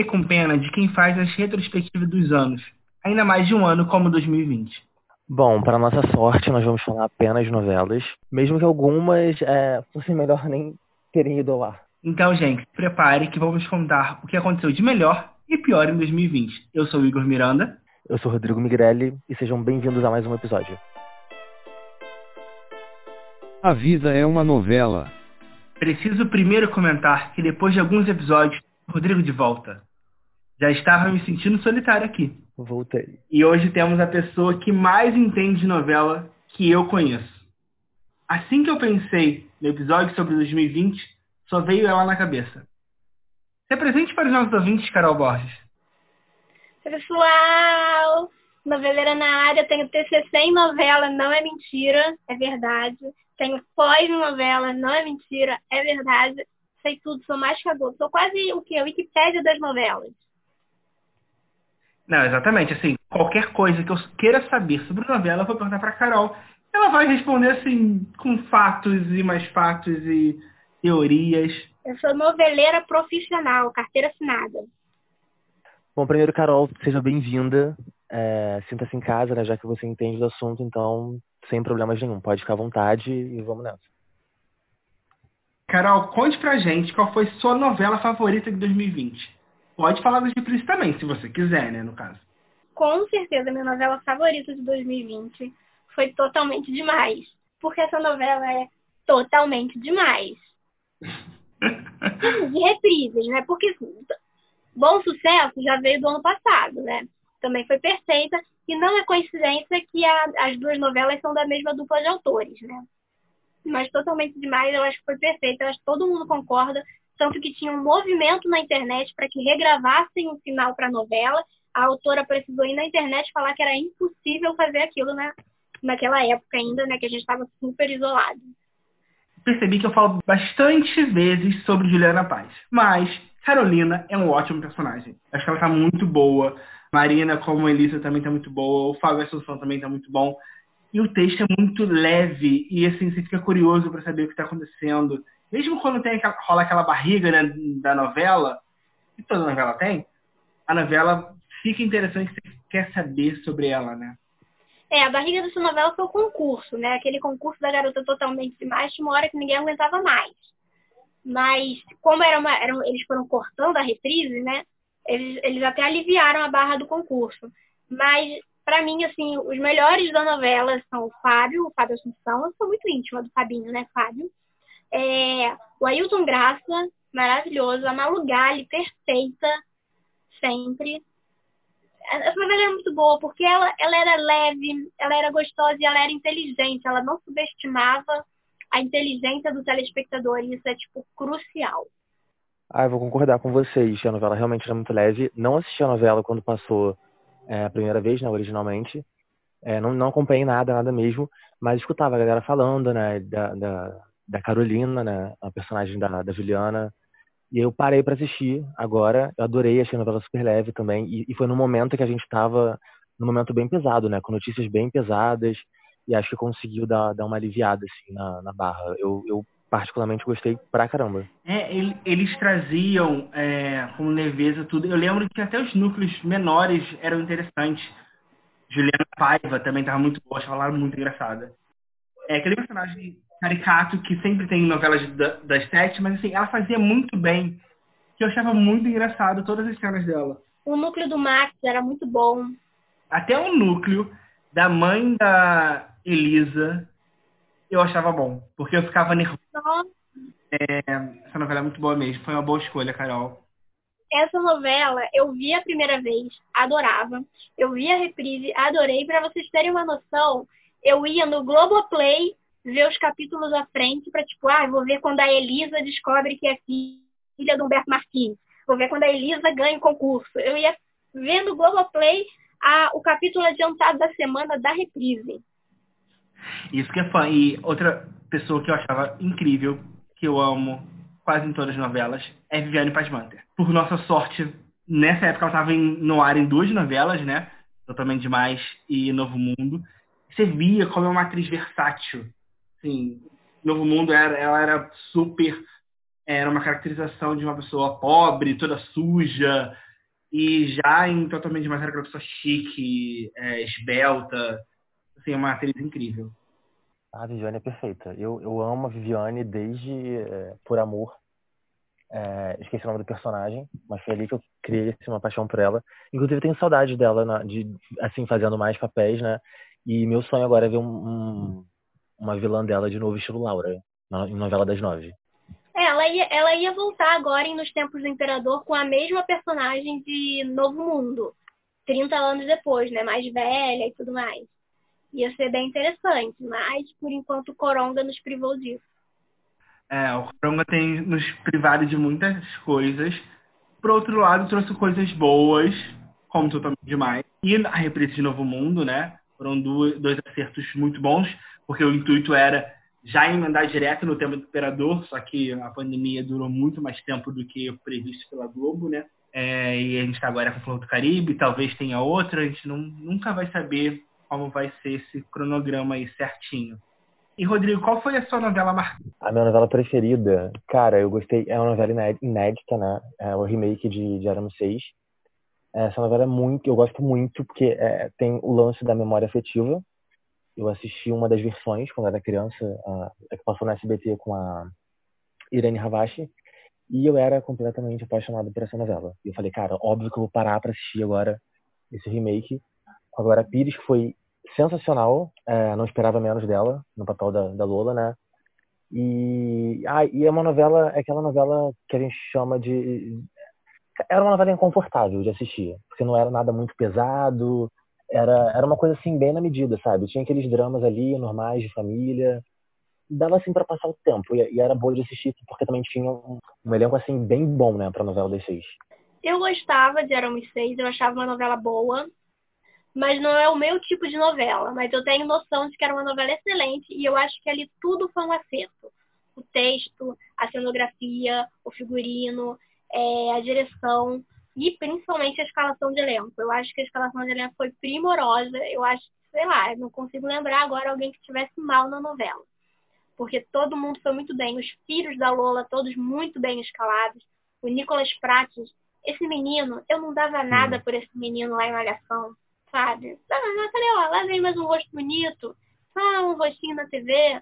fiquei com pena de quem faz as retrospectivas dos anos, ainda mais de um ano como 2020. Bom, para nossa sorte, nós vamos falar apenas de novelas, mesmo que algumas é, fossem melhor nem terem ido ao ar. Então, gente, se prepare que vamos contar o que aconteceu de melhor e pior em 2020. Eu sou o Igor Miranda. Eu sou o Rodrigo Migrelli e sejam bem-vindos a mais um episódio. A vida é uma novela. Preciso primeiro comentar que depois de alguns episódios, Rodrigo de volta. Já estava me sentindo solitário aqui. Voltei. E hoje temos a pessoa que mais entende de novela que eu conheço. Assim que eu pensei no episódio sobre 2020, só veio ela na cabeça. Se apresente para os nossos ouvintes, Carol Borges. Pessoal, noveleira na área, tenho TCC em novela, não é mentira, é verdade. Tenho pós em novela, não é mentira, é verdade. Sei tudo, sou mais que adulto. Sou quase o que? A Wikipédia das novelas. Não, exatamente. Assim, qualquer coisa que eu queira saber sobre novela, eu vou perguntar para Carol. Ela vai responder assim, com fatos e mais fatos e teorias. Eu sou noveleira profissional, carteira assinada. Bom, primeiro, Carol, seja bem-vinda. É, Sinta-se em casa, né, já que você entende do assunto, então, sem problemas nenhum. Pode ficar à vontade e vamos nessa. Carol, conte pra gente qual foi sua novela favorita de 2020. Pode falar dos reprises também, se você quiser, né, no caso. Com certeza, minha novela favorita de 2020 foi Totalmente Demais. Porque essa novela é totalmente demais. de reprises, né? Porque Bom Sucesso já veio do ano passado, né? Também foi perfeita. E não é coincidência que a, as duas novelas são da mesma dupla de autores, né? Mas totalmente demais, eu acho que foi perfeita. Eu acho que todo mundo concorda. Tanto que tinha um movimento na internet para que regravassem o final para a novela. A autora precisou ir na internet falar que era impossível fazer aquilo né? naquela época ainda, né? Que a gente estava super isolado. Percebi que eu falo bastante vezes sobre Juliana Paz. Mas Carolina é um ótimo personagem. Acho que ela tá muito boa. Marina, como Elisa, também tá muito boa. O Fábio Assunção também tá muito bom. E o texto é muito leve e assim, você fica curioso para saber o que está acontecendo. Mesmo quando tem aquela, rola aquela barriga né, da novela, que toda novela tem, a novela fica interessante, você quer saber sobre ela, né? É, a barriga dessa novela foi o concurso, né? Aquele concurso da garota totalmente demais, de uma hora que ninguém aguentava mais. Mas como era uma, era, eles foram cortando a reprise, né? Eles, eles até aliviaram a barra do concurso. Mas, para mim, assim, os melhores da novela são o Fábio, o Fábio Assunção. Eu sou muito íntima do Fabinho, né, Fábio? É, o Ailton Graça, maravilhoso. A Malu Gali, perfeita, sempre. Essa novela era muito boa, porque ela, ela era leve, ela era gostosa e ela era inteligente. Ela não subestimava a inteligência do telespectador. E isso é, tipo, crucial. Ah, eu vou concordar com vocês. A novela realmente era muito leve. Não assisti a novela quando passou é, a primeira vez, né, originalmente. É, não, não acompanhei nada, nada mesmo. Mas escutava a galera falando, né, da, da, da Carolina, né, a personagem da, da Juliana. E eu parei para assistir agora. Eu adorei, achei a novela super leve também. E, e foi no momento que a gente estava num momento bem pesado, né, com notícias bem pesadas e acho que conseguiu dar, dar uma aliviada assim na, na barra. Eu, eu particularmente gostei pra caramba. É, ele, eles traziam é, com leveza tudo. Eu lembro que até os núcleos menores eram interessantes. Juliana Paiva também estava muito boa, achava ela muito engraçada. É aquele personagem caricato que sempre tem novelas das sete, mas assim, ela fazia muito bem. Que eu achava muito engraçado todas as cenas dela. O núcleo do Max era muito bom. Até o núcleo da mãe da Elisa, eu achava bom, porque eu ficava nervoso. É, essa novela é muito boa mesmo, foi uma boa escolha, Carol. Essa novela eu vi a primeira vez, adorava. Eu vi a reprise, adorei. Para vocês terem uma noção, eu ia no Globoplay ver os capítulos à frente para tipo, ah, vou ver quando a Elisa descobre que é filha do Humberto Martins. Vou ver quando a Elisa ganha o concurso. Eu ia vendo o Globoplay a, o capítulo adiantado da semana da reprise. Isso que é fã. E outra pessoa que eu achava incrível, que eu amo quase em todas as novelas, é Viviane Pasmanter. Por nossa sorte, nessa época ela estava no ar em duas novelas, né? Totalmente Demais e Novo Mundo. Você via como é uma atriz versátil. Assim, Novo Mundo era, ela era super. Era uma caracterização de uma pessoa pobre, toda suja, E já em Totalmente Demais era aquela pessoa chique, é, esbelta. Assim, é uma atriz incrível. A Viviane é perfeita. Eu, eu amo a Viviane desde é, Por Amor. É, esqueci o nome do personagem, mas foi ali que eu criei assim, uma paixão por ela. Inclusive, tenho saudade dela, na, de, assim, fazendo mais papéis, né? E meu sonho agora é ver um, um, uma vilã dela de novo, estilo Laura, na, em novela das nove. É, ela ia, ela ia voltar agora em Nos Tempos do Imperador com a mesma personagem de Novo Mundo. 30 anos depois, né? Mais velha e tudo mais. Ia ser bem interessante, mas por enquanto o Coronga nos privou disso. É, o Coronga tem nos privado de muitas coisas. Por outro lado, trouxe coisas boas, como Totalmente Demais. E a reprise de Novo Mundo, né? Foram dois, dois acertos muito bons, porque o intuito era já emendar direto no tema do Imperador, só que a pandemia durou muito mais tempo do que previsto pela Globo, né? É, e a gente está agora com o do Caribe, talvez tenha outra, a gente não, nunca vai saber como vai ser esse cronograma aí certinho. E, Rodrigo, qual foi a sua novela marcante? A minha novela preferida, cara, eu gostei, é uma novela inédita, né? É o remake de, de Aramo 6. Essa novela é muito, eu gosto muito, porque é, tem o lance da memória afetiva, eu assisti uma das versões quando era criança, a, que passou na SBT com a Irene Havashi, e eu era completamente apaixonado por essa novela. E eu falei, cara, óbvio que eu vou parar para assistir agora esse remake com a Pires, foi sensacional, é, não esperava menos dela no papel da, da Lola, né? E, ah, e é uma novela, é aquela novela que a gente chama de. Era uma novela inconfortável de assistir, porque não era nada muito pesado, era, era uma coisa assim, bem na medida, sabe? Tinha aqueles dramas ali, normais, de família. Dava assim para passar o tempo. E, e, era boa de assistir, porque também tinha um, um elenco assim, bem bom, né, pra novela das seis. Eu gostava de Éramos Seis, eu achava uma novela boa, mas não é o meu tipo de novela. Mas eu tenho noção de que era uma novela excelente e eu acho que ali tudo foi um acerto. O texto, a cenografia, o figurino, é, a direção e principalmente a escalação de elenco. Eu acho que a escalação de elenco foi primorosa. Eu acho, sei lá, não consigo lembrar agora alguém que estivesse mal na novela. Porque todo mundo foi muito bem. Os filhos da Lola, todos muito bem escalados. O Nicolas Prates, esse menino, eu não dava nada por esse menino lá em Malhação, sabe? Ah, falei, ó, lá vem mais um rosto bonito. Ah, um rostinho na TV.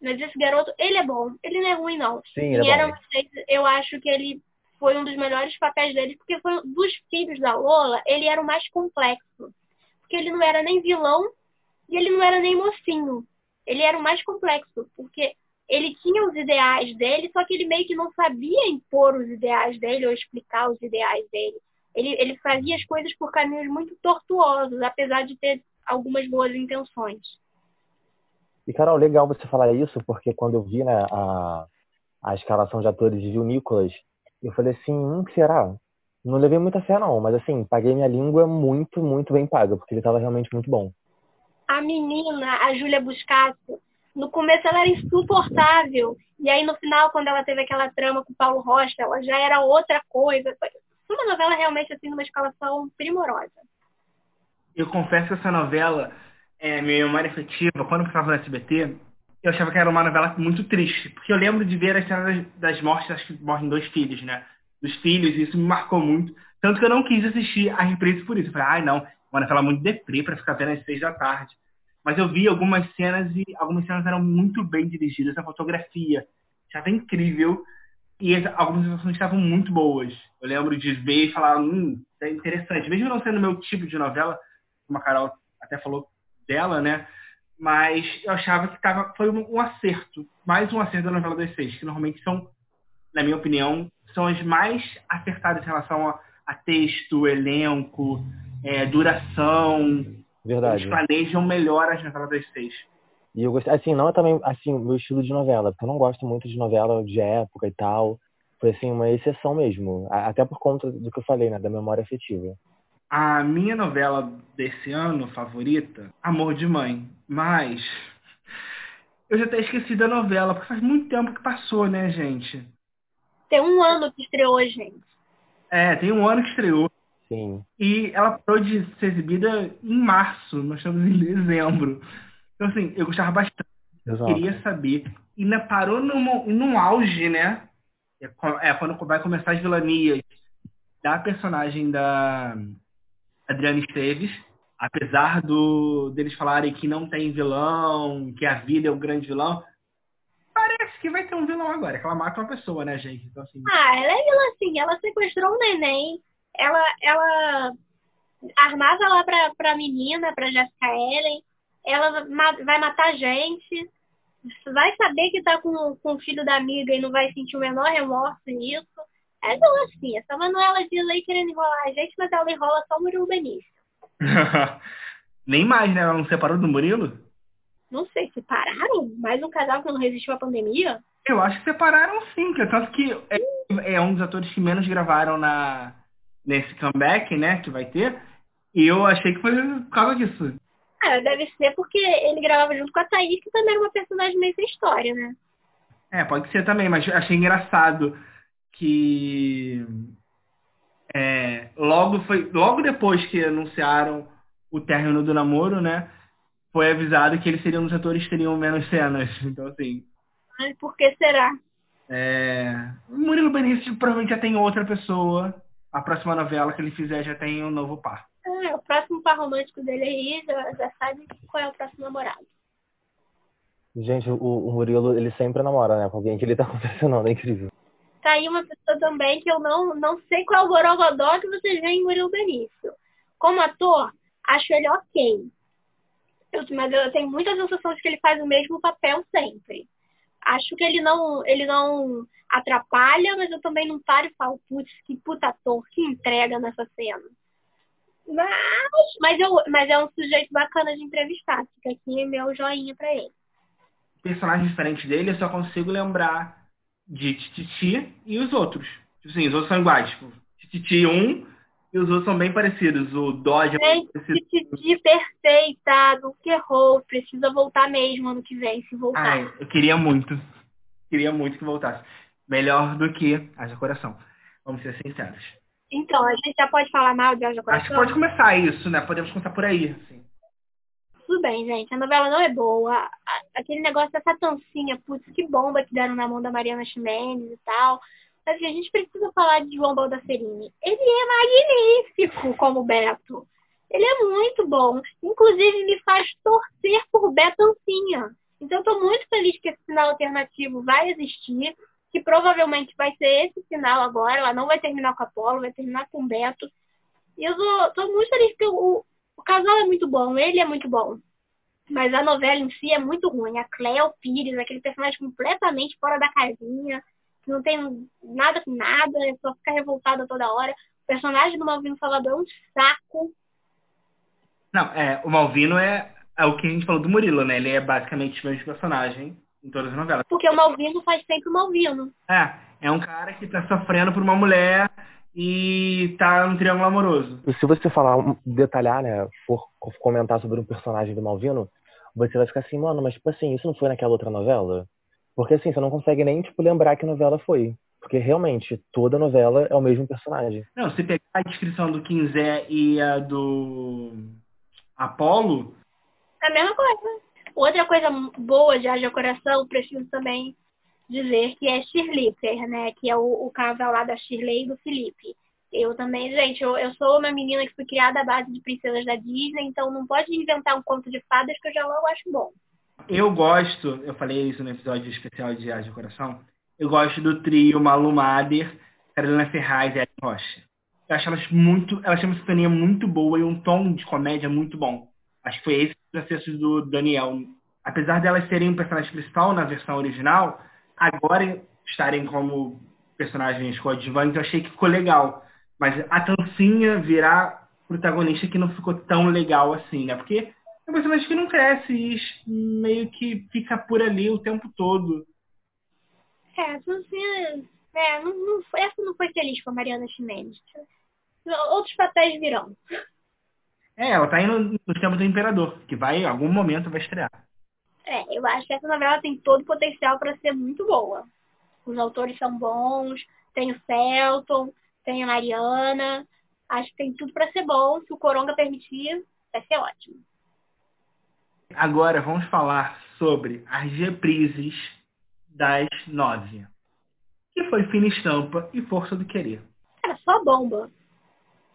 Mas esse garoto, ele é bom. Ele não é ruim, não. Sim, ele é bom. eu acho que ele foi um dos melhores papéis dele, porque foi dos filhos da Lola, ele era o mais complexo. Porque ele não era nem vilão e ele não era nem mocinho. Ele era o mais complexo, porque ele tinha os ideais dele, só que ele meio que não sabia impor os ideais dele ou explicar os ideais dele. Ele, ele fazia as coisas por caminhos muito tortuosos, apesar de ter algumas boas intenções. E, Carol, legal você falar isso, porque quando eu vi né, a, a escalação de atores e vi o Nicolas, eu falei assim, hum, será? Não levei muita fé não, mas assim, paguei minha língua muito, muito bem paga, porque ele estava realmente muito bom. A menina, a Júlia Buscato, no começo ela era insuportável. E aí no final, quando ela teve aquela trama com o Paulo Rocha, ela já era outra coisa. Foi uma novela realmente assim, numa escalação primorosa. Eu confesso que essa novela, é, minha memória efetiva, quando eu estava no SBT, eu achava que era uma novela muito triste, porque eu lembro de ver as cenas das mortes, acho que morrem dois filhos, né? Dos filhos, e isso me marcou muito. Tanto que eu não quis assistir a reprise por isso. Eu falei, ai não, uma novela muito deprê para ficar vendo às seis da tarde. Mas eu vi algumas cenas e algumas cenas eram muito bem dirigidas, a fotografia estava incrível e algumas situações estavam muito boas. Eu lembro de ver e falar, hum, é interessante. Mesmo não sendo meu tipo de novela, como a Carol até falou dela, né? Mas eu achava que tava, foi um, um, acerto, mais um acerto da novela das seis, que normalmente são, na minha opinião, são as mais acertadas em relação a, a texto, elenco, é, duração. Verdade. Eles planejam melhor as novelas das seis. E eu gostei, assim, não é também, assim, o meu estilo de novela, porque eu não gosto muito de novela de época e tal. Foi, assim, uma exceção mesmo, até por conta do que eu falei, né, da memória afetiva. A minha novela desse ano favorita, Amor de Mãe. Mas eu já até esqueci da novela, porque faz muito tempo que passou, né, gente? Tem um ano que estreou, gente. É, tem um ano que estreou. Sim. E ela parou de ser exibida em março, nós estamos em dezembro. Então, assim, eu gostava bastante. Exato. Queria saber. E ainda parou num, num auge, né? É, é quando vai começar as vilanias da personagem da Adriana Esteves, apesar do deles falarem que não tem vilão, que a vida é o grande vilão, parece que vai ter um vilão agora, que ela mata uma pessoa, né, gente? Então, assim... Ah, ela é vilã sim, ela sequestrou um neném, ela, ela armava lá pra, pra menina, pra Jessica Ellen, ela vai matar gente, vai saber que tá com, com o filho da amiga e não vai sentir o menor remorso nisso. É vilã sim, essa Manuela diz aí querendo enrolar a gente, mas ela enrola só o Murilo Benício. Nem mais, né? Ela não separou do Murilo? Não sei, separaram? Mais um casal que não resistiu à pandemia? Eu acho que separaram sim, que é tanto que é, é, um dos atores que menos gravaram na, nesse comeback, né, que vai ter. E eu achei que foi por causa disso. Ah, deve ser porque ele gravava junto com a Thaís, que também era uma personagem meio sem história, né? É, pode ser também, mas achei engraçado que é, logo foi logo depois que anunciaram o término do namoro, né? Foi avisado que eles seriam os atores que teriam menos cenas. Então, assim. Ai, por que será? É, o Murilo Benício provavelmente já tem outra pessoa. A próxima novela que ele fizer já tem um novo par. É, o próximo par romântico dele aí já, já sabe qual é o próximo namorado. Gente, o, o Murilo, ele sempre namora, né? Com alguém que ele tá confessionando, é incrível tá aí uma pessoa também que eu não, não sei qual é o borogodó que vocês veem em Murilo Benício. Como ator, acho ele ok. Eu, mas eu tenho muita sensação de que ele faz o mesmo papel sempre. Acho que ele não, ele não atrapalha, mas eu também não paro e falo, putz, que puta ator, que entrega nessa cena. Mas, mas, eu, mas é um sujeito bacana de entrevistar. Fica aqui meu joinha pra ele. Personagem diferente dele, eu só consigo lembrar de Tititi e os outros. Tipo assim, os outros são iguais. Tipo, Tititi 1 e os outros são bem parecidos. O Dodge é parecido. Tititi perfeita, do que errou. Precisa voltar mesmo ano que vem, se voltar. Ai, eu queria muito. Queria muito que voltasse. Melhor do que Haja Coração. Vamos ser sinceros. Então, a gente já pode falar mal de Haja Coração? Acho que pode começar isso, né? Podemos começar por aí. Assim bem, gente. A novela não é boa. Aquele negócio dessa tancinha, putz, que bomba que deram na mão da Mariana Ximenes e tal. Mas assim, a gente precisa falar de João Baldacerini. Ele é magnífico como Beto. Ele é muito bom. Inclusive, me faz torcer por Betancinha. Então, eu tô muito feliz que esse sinal alternativo vai existir, que provavelmente vai ser esse sinal agora. Ela não vai terminar com a Apolo, vai terminar com o Beto. E eu tô muito feliz porque o, o casal é muito bom, ele é muito bom. Mas a novela em si é muito ruim. A Cleo Pires, aquele personagem completamente fora da casinha, que não tem nada com nada, só fica revoltada toda hora. O personagem do Malvino Salvador é um saco. Não, é, o Malvino é, é o que a gente falou do Murilo, né? Ele é basicamente o mesmo personagem em todas as novelas. Porque o Malvino faz sempre o Malvino. É, é um cara que tá sofrendo por uma mulher e tá no triângulo amoroso. Se você falar, detalhar, né, for comentar sobre um personagem do Malvino, você vai ficar assim, mano, mas tipo assim, isso não foi naquela outra novela? Porque assim, você não consegue nem, tipo, lembrar que novela foi. Porque realmente, toda novela é o mesmo personagem. Não, se pegar a descrição do Quinzé e a do Apolo. É a mesma coisa. Outra coisa boa de Haja Coração, preciso também dizer que é Shirley, né? Que é o, o casal lá da Shirley e do Felipe. Eu também, gente, eu, eu sou uma menina que fui criada à base de princesas da Disney, então não pode inventar um conto de fadas que eu já logo acho bom. Eu gosto, eu falei isso no episódio especial de Age de Coração, eu gosto do trio Malu Mader, Carolina Ferraz e Ellen Rocha. Eu acho elas muito, elas têm uma sintonia muito boa e um tom de comédia muito bom. Acho que foi esse o processo do Daniel. Apesar delas serem um personagem principal na versão original, agora estarem como personagens coadjuvantes, eu achei que ficou legal. Mas a Tancinha virar protagonista que não ficou tão legal assim, né? Porque é um personagem que não cresce e meio que fica por ali o tempo todo. É, a Tancinha... É, não, não, essa não foi feliz com a Mariana Ximenes. Outros papéis virão. É, ela tá indo no tempo do Imperador, que vai, em algum momento, vai estrear. É, eu acho que essa novela tem todo o potencial para ser muito boa. Os autores são bons, tem o Felton, tem a Mariana. Acho que tem tudo para ser bom. Se o Coronga permitir, vai ser ótimo. Agora vamos falar sobre as reprises das nove. Que foi Fina Estampa e Força do Querer. Cara, só bomba.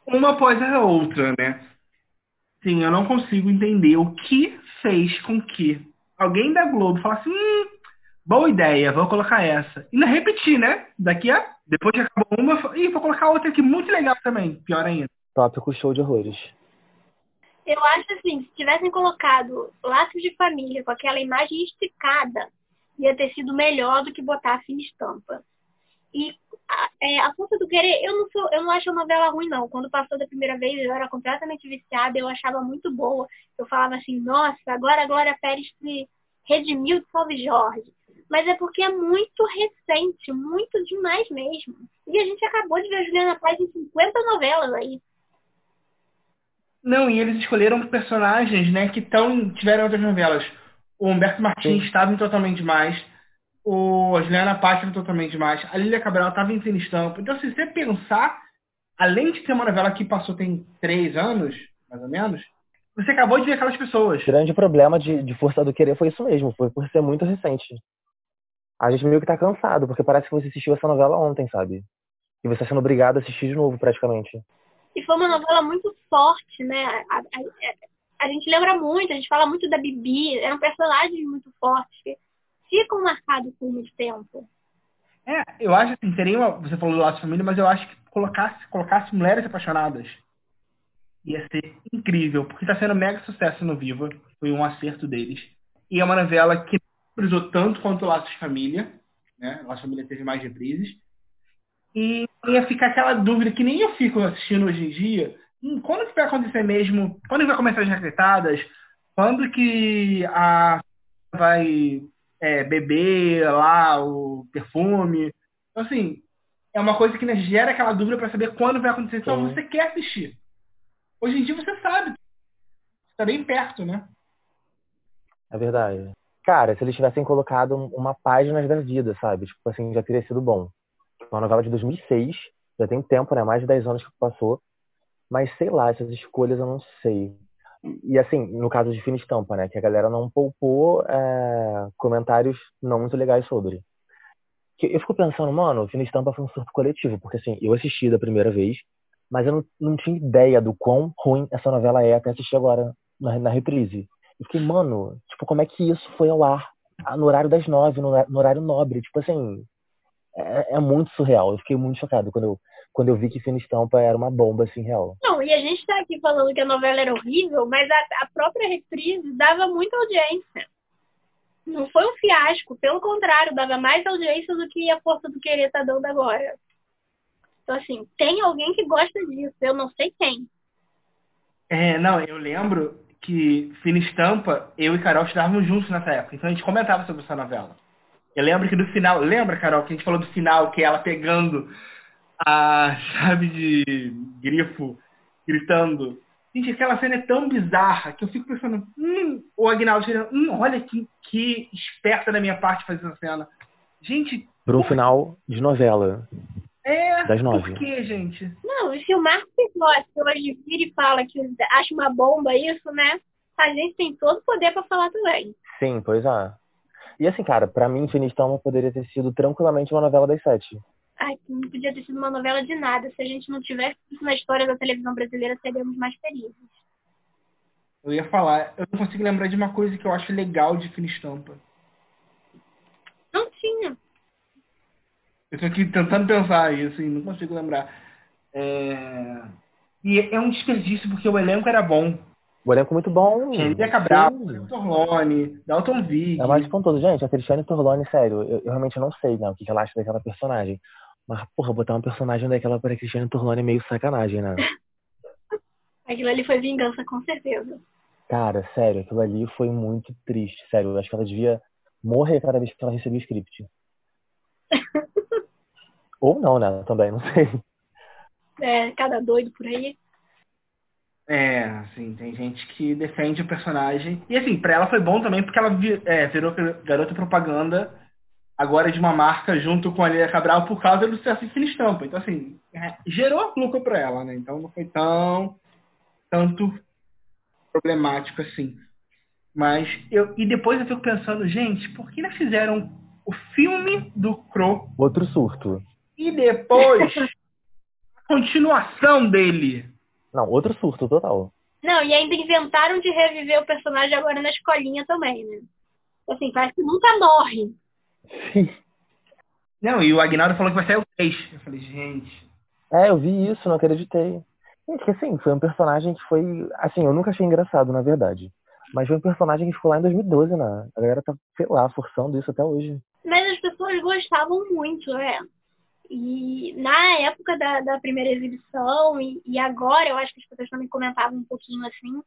Uma após a outra, né? Sim, eu não consigo entender o que fez com que alguém da Globo falasse, hum, boa ideia, vou colocar essa. E não repetir, né? Daqui a. Depois que acabou uma, e vou colocar outra aqui muito legal também, pior ainda. Tópico show de horrores. Eu acho assim, se tivessem colocado laços de família com aquela imagem esticada, ia ter sido melhor do que botar a fina estampa. E a, é, a Força do Querer, eu não, sou, eu não acho a novela ruim, não. Quando passou da primeira vez, eu era completamente viciada, eu achava muito boa. Eu falava assim, nossa, agora a Glória Pérez se redimiu de Salve Jorge. Mas é porque é muito recente, muito demais mesmo. E a gente acabou de ver a Juliana Paz em 50 novelas aí. Não, e eles escolheram personagens, né, que tão, tiveram outras novelas. O Humberto Martins estava em Totalmente Demais. O a Juliana Pátria Totalmente Demais. A Lília Cabral estava em Cine Estampa. Então, se você pensar, além de ter uma novela que passou tem três anos, mais ou menos, você acabou de ver aquelas pessoas. O grande problema de, de Força do Querer foi isso mesmo. Foi por ser muito recente. A gente meio que tá cansado, porque parece que você assistiu essa novela ontem, sabe? E você tá sendo obrigado a assistir de novo, praticamente. E foi uma novela muito forte, né? A, a, a, a gente lembra muito, a gente fala muito da Bibi, eram personagens muito fortes que ficam marcados por muito tempo. É, eu acho assim, teria uma, você falou do Laço Família, mas eu acho que colocasse, colocasse mulheres apaixonadas ia ser incrível, porque está sendo mega sucesso no Viva, foi um acerto deles. E é uma novela que não tanto quanto o Laços Família, né? Laços Família teve mais reprises, e ia ficar aquela dúvida que nem eu fico assistindo hoje em dia. Hum, quando que vai acontecer mesmo? Quando que vai começar as recretadas? Quando que a vai é, beber lá o perfume? Então, assim, é uma coisa que né, gera aquela dúvida para saber quando vai acontecer. Então, você quer assistir. Hoje em dia você sabe. Está bem perto, né? É verdade. Cara, se eles tivessem colocado uma página da vida, sabe? Tipo assim, já teria sido bom uma novela de 2006, já tem tempo, né? Mais de 10 anos que passou. Mas sei lá, essas escolhas eu não sei. E assim, no caso de Fina Estampa, né? Que a galera não poupou é, comentários não muito legais sobre. Eu fico pensando, mano, Fina Estampa foi um surto coletivo, porque assim, eu assisti da primeira vez, mas eu não, não tinha ideia do quão ruim essa novela é até assistir agora na, na reprise. E fiquei, mano, tipo, como é que isso foi ao ar? No horário das nove, no, no horário nobre. Tipo assim, é, é, muito surreal. Eu fiquei muito chocado quando eu, quando eu vi que Fina Estampa era uma bomba, assim, real. Não, e a gente aqui falando que a novela era horrível, mas a, a própria reprise dava muita audiência. Não foi um fiasco, pelo contrário, dava mais audiência do que a Força do Querer tá dando agora. Então, assim, tem alguém que gosta disso, eu não sei quem. É, não, eu lembro que Fina Estampa, eu e Carol estávamos juntos nessa época, então a gente comentava sobre essa novela. Eu lembro que do final, lembra, Carol, que a gente falou do final, que ela pegando a chave de grifo, gritando. Gente, aquela cena é tão bizarra que eu fico pensando, hum, o Agnaldo, hum, olha que, que esperta da minha parte fazer essa cena. Gente. Para um final de novela. É, das nove. por que, gente? Não, e se o Marcos Pigossi hoje vira e fala que acha uma bomba isso, né? A gente tem todo o poder para falar também. Sim, pois é. E assim, cara, pra mim, Finistão poderia ter sido tranquilamente uma novela das sete. Ai, não podia ter sido uma novela de nada. Se a gente não tivesse isso na história da televisão brasileira, seríamos mais felizes. Eu ia falar, eu não consigo lembrar de uma coisa que eu acho legal de Finistampa. Não tinha. Eu tô aqui tentando pensar isso e não consigo lembrar. É... E é um desperdício porque o elenco era bom. O elenco muito bom. Lídia Cabral, Torlone, Dalton Vig. É mais pontuoso. Gente, a Cristiane Torlone, sério, eu, eu, realmente não sei né, o que, ela acha daquela personagem. Mas, porra, botar um personagem daquela para Cristiane Torlone é meio sacanagem, né? aquilo ali foi vingança, com certeza. Cara, sério, aquilo ali foi muito triste, sério. Eu acho que ela devia morrer cada vez que ela recebia o script. Ou não, né? Também, não sei. É, cada doido por aí. É, assim, tem gente que defende o personagem. E assim, pra ela foi bom também porque ela é, virou garota propaganda agora de uma marca junto com a Lilia Cabral por causa do sucesso de Fina Estampa. Então, assim, é, gerou lucro pra ela, né? Então não foi tão tanto problemático assim. Mas eu e depois eu fico pensando, gente, por que não fizeram o filme do Cro? Outro surto. E depois continuação dele. Não, outro surto total. Não, e ainda inventaram de reviver o personagem agora na escolinha também, né? Assim, parece que nunca morre. Sim. Não, e o Agnaldo falou que vai sair o 3. Eu falei, gente. É, eu vi isso, não acreditei. Gente, que assim, foi um personagem que foi. Assim, eu nunca achei engraçado, na verdade. Mas foi um personagem que ficou lá em 2012, né? A galera tá, sei lá, forçando isso até hoje. Mas as pessoas gostavam muito, é. E na época da, da primeira exibição, e, e, agora eu acho que as pessoas também comentavam um pouquinho assim.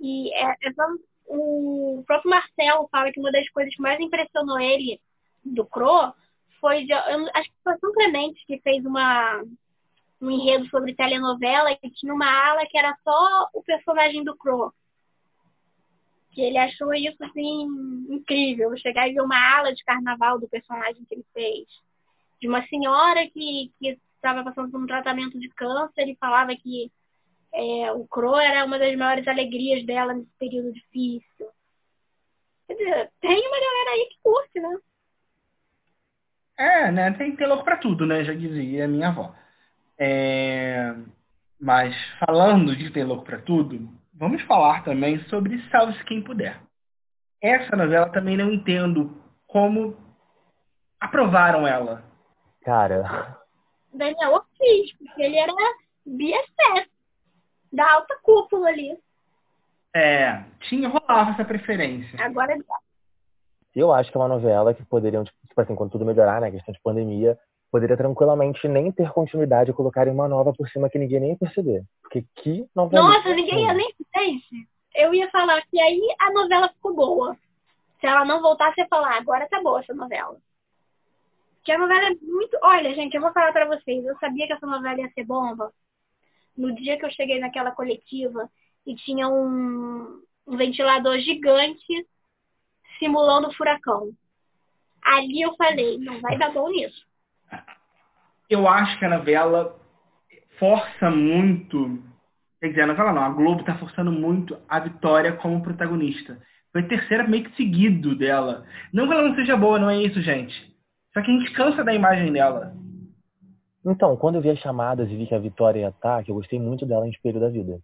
E é, é só, o próprio Marcelo fala que uma das coisas que mais impressionou ele do Cro foi de, acho que foi São Clemente que fez uma um enredo sobre telenovela e tinha uma ala que era só o personagem do Cro que ele achou isso assim incrível, chegar e ver uma ala de carnaval do personagem que ele fez. De uma senhora que estava passando por um tratamento de câncer e falava que é, o Cro era uma das maiores alegrias dela nesse período difícil. Quer dizer, tem uma galera aí que curte, né? É, né? Tem que ter louco pra tudo, né? Já dizia a minha avó. É... Mas falando de ter louco pra tudo, vamos falar também sobre Salve-se Quem Puder. Essa novela também não entendo como aprovaram ela. Cara. Daniel Ortiz, porque ele era BFF da alta cúpula ali. É, tinha, rolava essa preferência. Agora Eu acho que é uma novela que poderiam, tipo assim, quando tudo melhorar, né, questão de pandemia, poderia tranquilamente nem ter continuidade e colocarem uma nova por cima que ninguém nem ia perceber. Porque que novela. Nossa, ninguém ia nem gente. Eu ia falar que aí a novela ficou boa. Se ela não voltasse a falar, agora tá boa essa novela. Que a novela é muito. Olha, gente, eu vou falar para vocês. Eu sabia que essa novela ia ser bomba. No dia que eu cheguei naquela coletiva e tinha um, um ventilador gigante simulando furacão. Ali eu falei, não vai dar bom nisso eu acho que a novela força muito. Quer dizer, a novela não, a Globo está forçando muito a Vitória como protagonista. Foi a terceira meio que seguido dela. Não que ela não seja boa, não é isso, gente. Só que a gente cansa da imagem dela. Então, quando eu vi as chamadas e vi que a Vitória ia estar, que eu gostei muito dela em Espelho da Vida.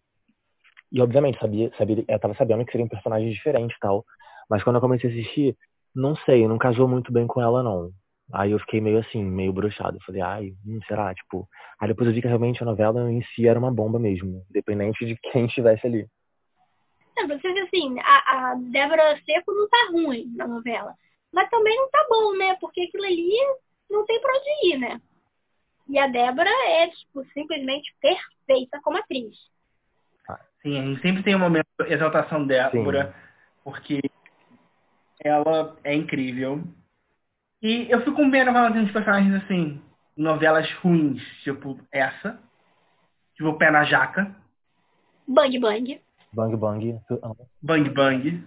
E, obviamente, sabia, sabia, eu tava sabendo que seria um personagem diferente e tal. Mas quando eu comecei a assistir, não sei, não casou muito bem com ela, não. Aí eu fiquei meio assim, meio broxado. Falei, ai, hum, será? Tipo. Aí depois eu vi que realmente a novela em si era uma bomba mesmo, independente de quem estivesse ali. É, pra vocês assim, a, a Débora Seco não tá ruim na novela. Mas também não tá bom, né? Porque aquilo ali não tem pra onde ir, né? E a Débora é, tipo, simplesmente perfeita como atriz. Sim, a gente sempre tem um momento de exaltação Débora, Sim. porque ela é incrível. E eu fico com pena quando tem personagens assim, novelas ruins, tipo essa. Tipo Pé na Jaca. Bang Bang. Bang Bang. Bang Bang.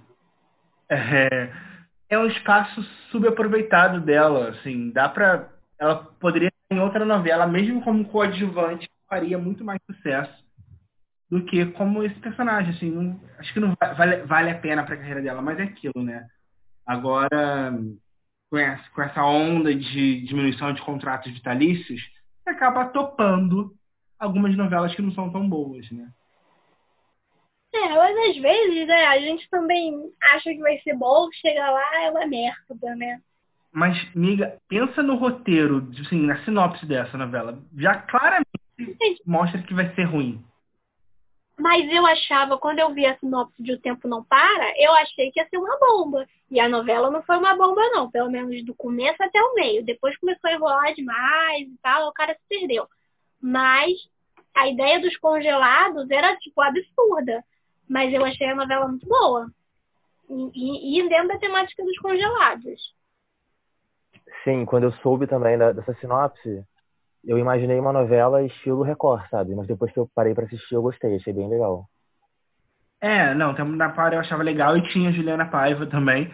É, é um espaço subaproveitado dela, assim, dá pra. Ela poderia estar em outra novela, mesmo como coadjuvante, faria muito mais sucesso do que como esse personagem, assim, não, acho que não vale, vale a pena pra carreira dela, mas é aquilo, né? Agora, com essa, com essa onda de diminuição de contratos vitalícios, você acaba topando algumas novelas que não são tão boas, né? É, mas às vezes, né, a gente também acha que vai ser bom, chega lá é uma merda, né? Mas, amiga, pensa no roteiro, assim, na sinopse dessa novela. Já claramente mostra que vai ser ruim. Mas eu achava, quando eu vi a sinopse de O Tempo Não Para, eu achei que ia ser uma bomba. E a novela não foi uma bomba, não. Pelo menos do começo até o meio. Depois começou a enrolar demais e tal, o cara se perdeu. Mas a ideia dos congelados era, tipo, absurda. Mas eu achei a novela muito boa. E, e dentro da temática dos congelados. Sim, quando eu soube também dessa sinopse, eu imaginei uma novela estilo Record, sabe? Mas depois que eu parei para assistir, eu gostei, achei bem legal. É, não, Tempo da Para eu achava legal e tinha a Juliana Paiva também.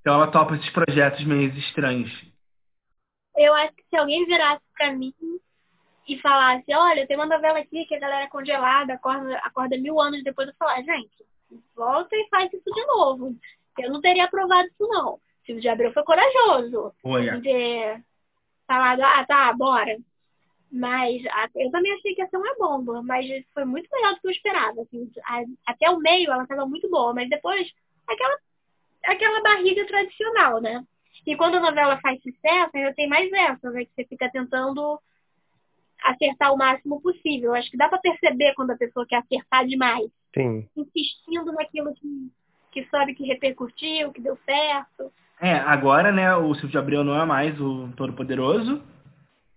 Então ela topa esses projetos meio estranhos. Eu acho que se alguém virasse pra mim e falasse, olha, tem uma novela aqui que a galera é congelada, acorda, acorda mil anos depois, eu falar, gente, volta e faz isso de novo. Eu não teria aprovado isso, não. Silvio de Abreu foi corajoso. Foi. De ter falado, ah, tá, bora. Mas eu também achei que ia ser uma bomba, mas foi muito melhor do que eu esperava. Assim, até o meio ela estava muito boa, mas depois aquela, aquela barriga tradicional, né? E quando a novela faz sucesso, ainda tem mais essa, né? Que você fica tentando acertar o máximo possível. Acho que dá para perceber quando a pessoa quer acertar demais. Sim. Insistindo naquilo que, que sabe que repercutiu, que deu certo. É, agora, né, o Silvio de Abreu não é mais o Todo-Poderoso.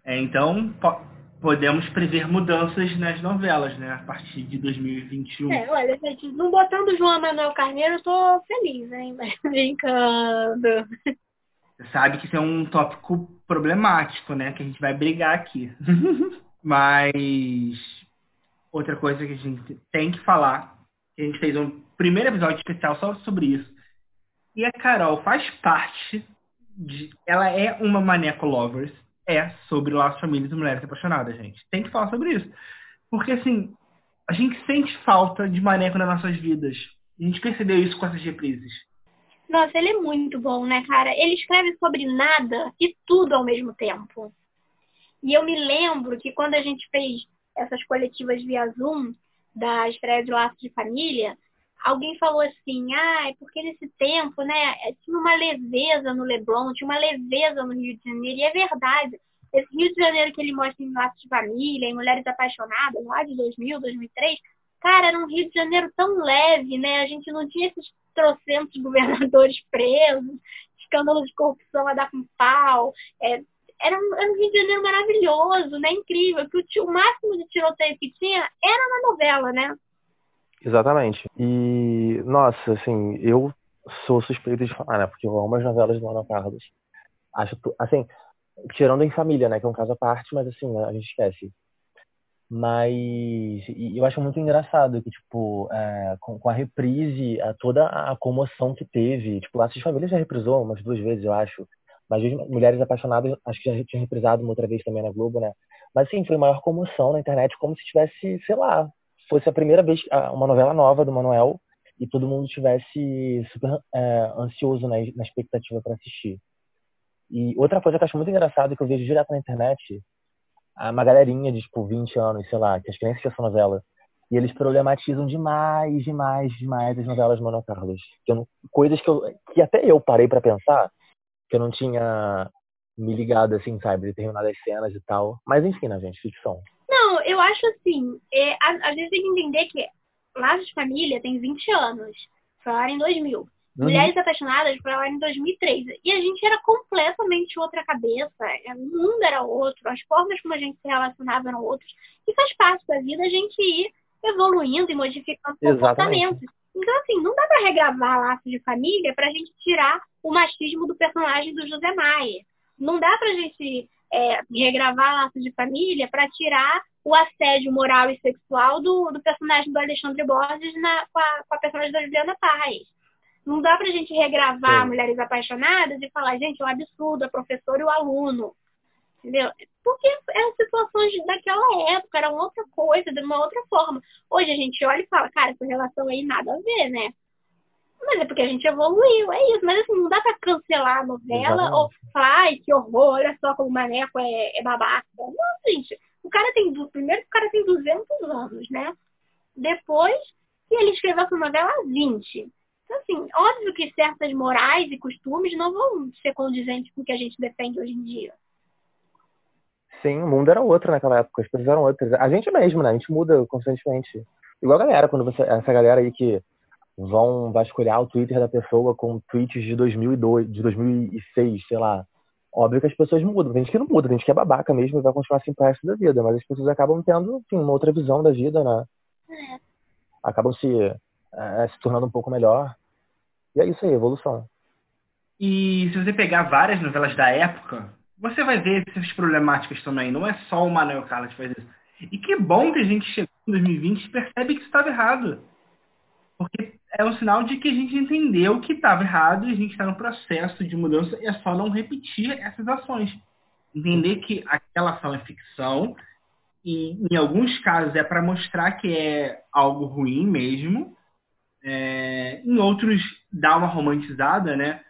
É, então, po podemos prever mudanças nas novelas, né, a partir de 2021. É, olha, gente, não botando João Manuel Carneiro, eu tô feliz, hein? Brincando. Você sabe que isso é um tópico problemático, né, que a gente vai brigar aqui. Mas outra coisa que a gente tem que falar, que a gente fez um primeiro episódio especial só sobre isso, e a Carol faz parte de. Ela é uma maneco lovers, é sobre laços, famílias e mulheres apaixonadas, gente. Tem que falar sobre isso. Porque, assim, a gente sente falta de maneco nas nossas vidas. A gente percebeu isso com essas reprises. Nossa, ele é muito bom, né, cara? Ele escreve sobre nada e tudo ao mesmo tempo. E eu me lembro que quando a gente fez essas coletivas via Zoom, da estreia de Laços de Família, alguém falou assim, ah, é porque nesse tempo, né, é, tinha uma leveza no Leblon, tinha uma leveza no Rio de Janeiro, e é verdade. Esse Rio de Janeiro que ele mostra em Laços de Família, em Mulheres Apaixonadas, lá de 2000, 2003, cara, era um Rio de Janeiro tão leve, né, a gente não tinha esses trocentos governadores presos, escândalo de corrupção a dar com pau, é, era um, era um Rio de Janeiro maravilhoso, né, incrível, que o, o máximo de tiroteio que tinha era na novela, né, Exatamente. E, nossa, assim, eu sou suspeito de falar, né? Porque eu amo as novelas do Ana Carlos. Acho, assim, tirando em família, né? Que é um caso à parte, mas assim, a gente esquece. Mas eu acho muito engraçado que, tipo, é, com, com, a reprise, a, toda a comoção que teve. Tipo, Laços de Família já reprisou umas duas vezes, eu acho. Mas Mulheres Apaixonadas, acho que já tinha reprisado uma outra vez também na Globo, né? Mas, sim, foi maior comoção na internet, como se tivesse, sei lá, fosse a primeira vez, uma novela nova do Manuel, e todo mundo estivesse super é, ansioso na, na expectativa para assistir. E outra coisa que eu acho muito engraçada, que eu vejo direto na internet, uma galerinha de, tipo, 20 anos, sei lá, que as crianças essa novela, e eles problematizam demais, demais, demais as novelas Manuel Carlos. Que não, coisas que, eu, que até eu parei para pensar, que eu não tinha me ligado, assim, sabe, determinadas cenas e tal. Mas enfim, né, gente, ficção. Eu acho assim, é, às vezes tem que entender que Laços de Família tem 20 anos, foi lá em 2000. Uhum. Mulheres Apaixonadas foi lá em 2003. E a gente era completamente outra cabeça, é, o mundo era outro, as formas como a gente se relacionava eram outras. E faz parte da vida a gente ir evoluindo e modificando comportamentos. Então, assim, não dá para regravar Laços de Família pra gente tirar o machismo do personagem do José Maia. Não dá pra gente é, regravar Laços de Família para tirar o assédio moral e sexual do, do personagem do Alexandre Borges na, com, a, com a personagem da Juliana Paz. Não dá pra gente regravar Sim. Mulheres Apaixonadas e falar, gente, é um absurdo, a professora e o aluno. Entendeu? Porque eram situações daquela época, era outra coisa, de uma outra forma. Hoje a gente olha e fala, cara, essa relação aí nada a ver, né? Mas é porque a gente evoluiu, é isso. Mas assim, não dá pra cancelar a novela Exatamente. ou falar, ai, que horror, olha só como o Maneco é, é babaca. Não, gente. O cara tem, primeiro o cara tem 200 anos, né? Depois que ele escreveu essa novela há 20. Então, assim, óbvio que certas morais e costumes não vão ser condizentes com o que a gente defende hoje em dia. Sim, o mundo era outro naquela época, as coisas eram outras. A gente mesmo, né? A gente muda constantemente. Igual a galera, quando você. Essa galera aí que vão vasculhar o Twitter da pessoa com tweets de 2002, de 2006, sei lá. Óbvio que as pessoas mudam. Tem gente que não muda, tem gente que é babaca mesmo e vai continuar assim pro resto da vida. Mas as pessoas acabam tendo, enfim, uma outra visão da vida, né? É. Acabam se, é, se tornando um pouco melhor. E é isso aí, evolução. E se você pegar várias novelas da época, você vai ver essas problemáticas também. Não é só o Manuel Carlos que faz isso. E que bom que a gente chegou em 2020 e percebe que isso estava errado. Porque é um sinal de que a gente entendeu que estava errado e a gente está no processo de mudança e é só não repetir essas ações. Entender que aquela ação é ficção e em alguns casos é para mostrar que é algo ruim mesmo. É, em outros dá uma romantizada, né?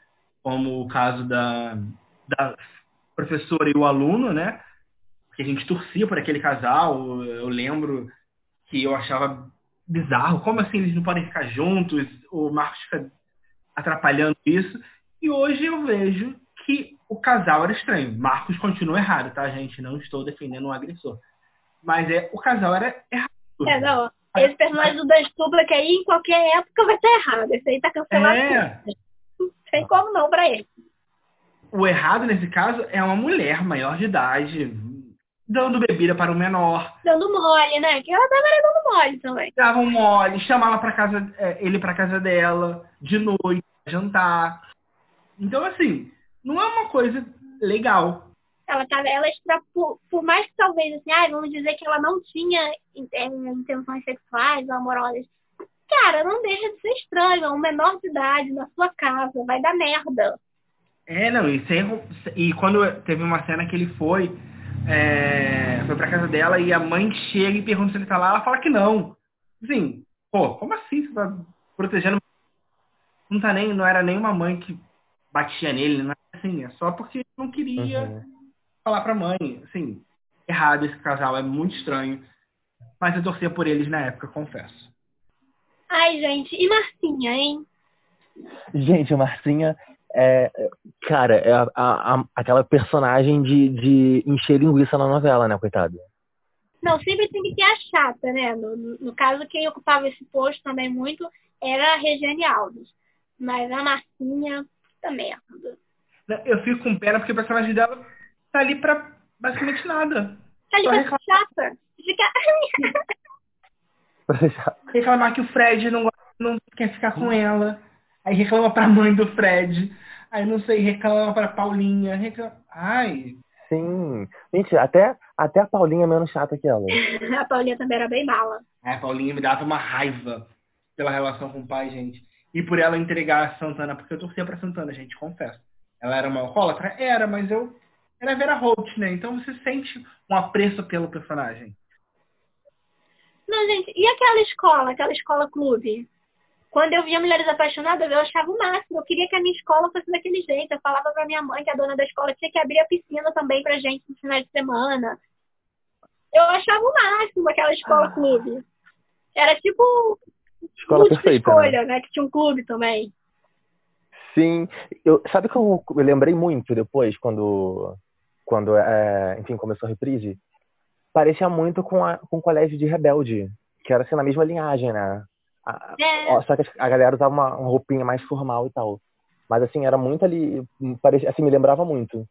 Como o caso da, da professora e o aluno, né? porque a gente torcia por aquele casal. Eu lembro que eu achava bizarro. Como assim eles não podem ficar juntos? O Marcos fica atrapalhando isso. E hoje eu vejo que o casal era estranho. Marcos continua errado, tá, gente? Não estou defendendo um agressor. Mas é, o casal era errado. É, não. Esse personagem do Dan que aí, em qualquer época, vai estar errado. Esse aí tá cancelado. É. Não tem como não pra ele. O errado, nesse caso, é uma mulher maior de idade, dando bebida para o menor. Dando mole, né? Que ela tava dando mole também. Dava um mole, chamava para casa, é, ele para casa dela, de noite, jantar. Então, assim, não é uma coisa legal. Ela tava, ela por, por mais que talvez, assim, ah, vamos dizer que ela não tinha é, intenções sexuais ou amorosas. Cara, não deixa de ser estranho. É um menor de idade na sua casa, vai dar merda. É, não, e, sem, e quando teve uma cena que ele foi, é, foi pra casa dela e a mãe chega e pergunta se ele tá lá, ela fala que não. Assim, pô, como assim você tá protegendo? Não tá nem, não era nem uma mãe que batia nele, não é assim, é só porque não queria uhum. falar pra mãe. Assim, errado esse casal, é muito estranho. Mas eu torcia por eles na época, confesso. Ai, gente, e Marcinha, hein? Gente, a Marcinha é, cara, é a, a, aquela personagem de, de encher linguiça na novela, né, coitado? Não, sempre tem que ter a chata, né? No, no caso, quem ocupava esse posto também muito era a Regiane Alves. Mas a Marcinha, puta merda. Eu fico com pena porque o personagem dela tá ali pra basicamente nada. Tá ali pra chata. Fica... reclamar que o Fred não, não quer ficar com ela. Aí reclama pra mãe do Fred. Aí não sei, reclama pra Paulinha. Reclama... Ai. Sim. Gente, até, até a Paulinha é menos chata que ela. a Paulinha também era bem mala. É, a Paulinha me dava uma raiva pela relação com o pai, gente. E por ela entregar a Santana, porque eu torcia pra Santana, gente, confesso. Ela era uma alcoólatra? Era, mas eu era Vera Holt, né? Então você sente um apreço pelo personagem. Não, gente, e aquela escola, aquela escola clube? Quando eu via Mulheres Apaixonadas, eu achava o máximo. Eu queria que a minha escola fosse daquele jeito. Eu falava pra minha mãe que a dona da escola tinha que abrir a piscina também pra gente no final de semana. Eu achava o máximo aquela escola ah. clube. Era tipo escola perfeita, escolha, né? né? Que tinha um clube também. Sim. Eu, sabe que eu, eu lembrei muito depois, quando, quando é, enfim, começou a reprise? Parecia muito com, a, com o Colégio de Rebelde, que era assim, na mesma linhagem, né? A, é. Só que a galera usava uma, uma, roupinha mais formal e tal. Mas assim, era muito ali. Parecia, assim, me lembrava muito.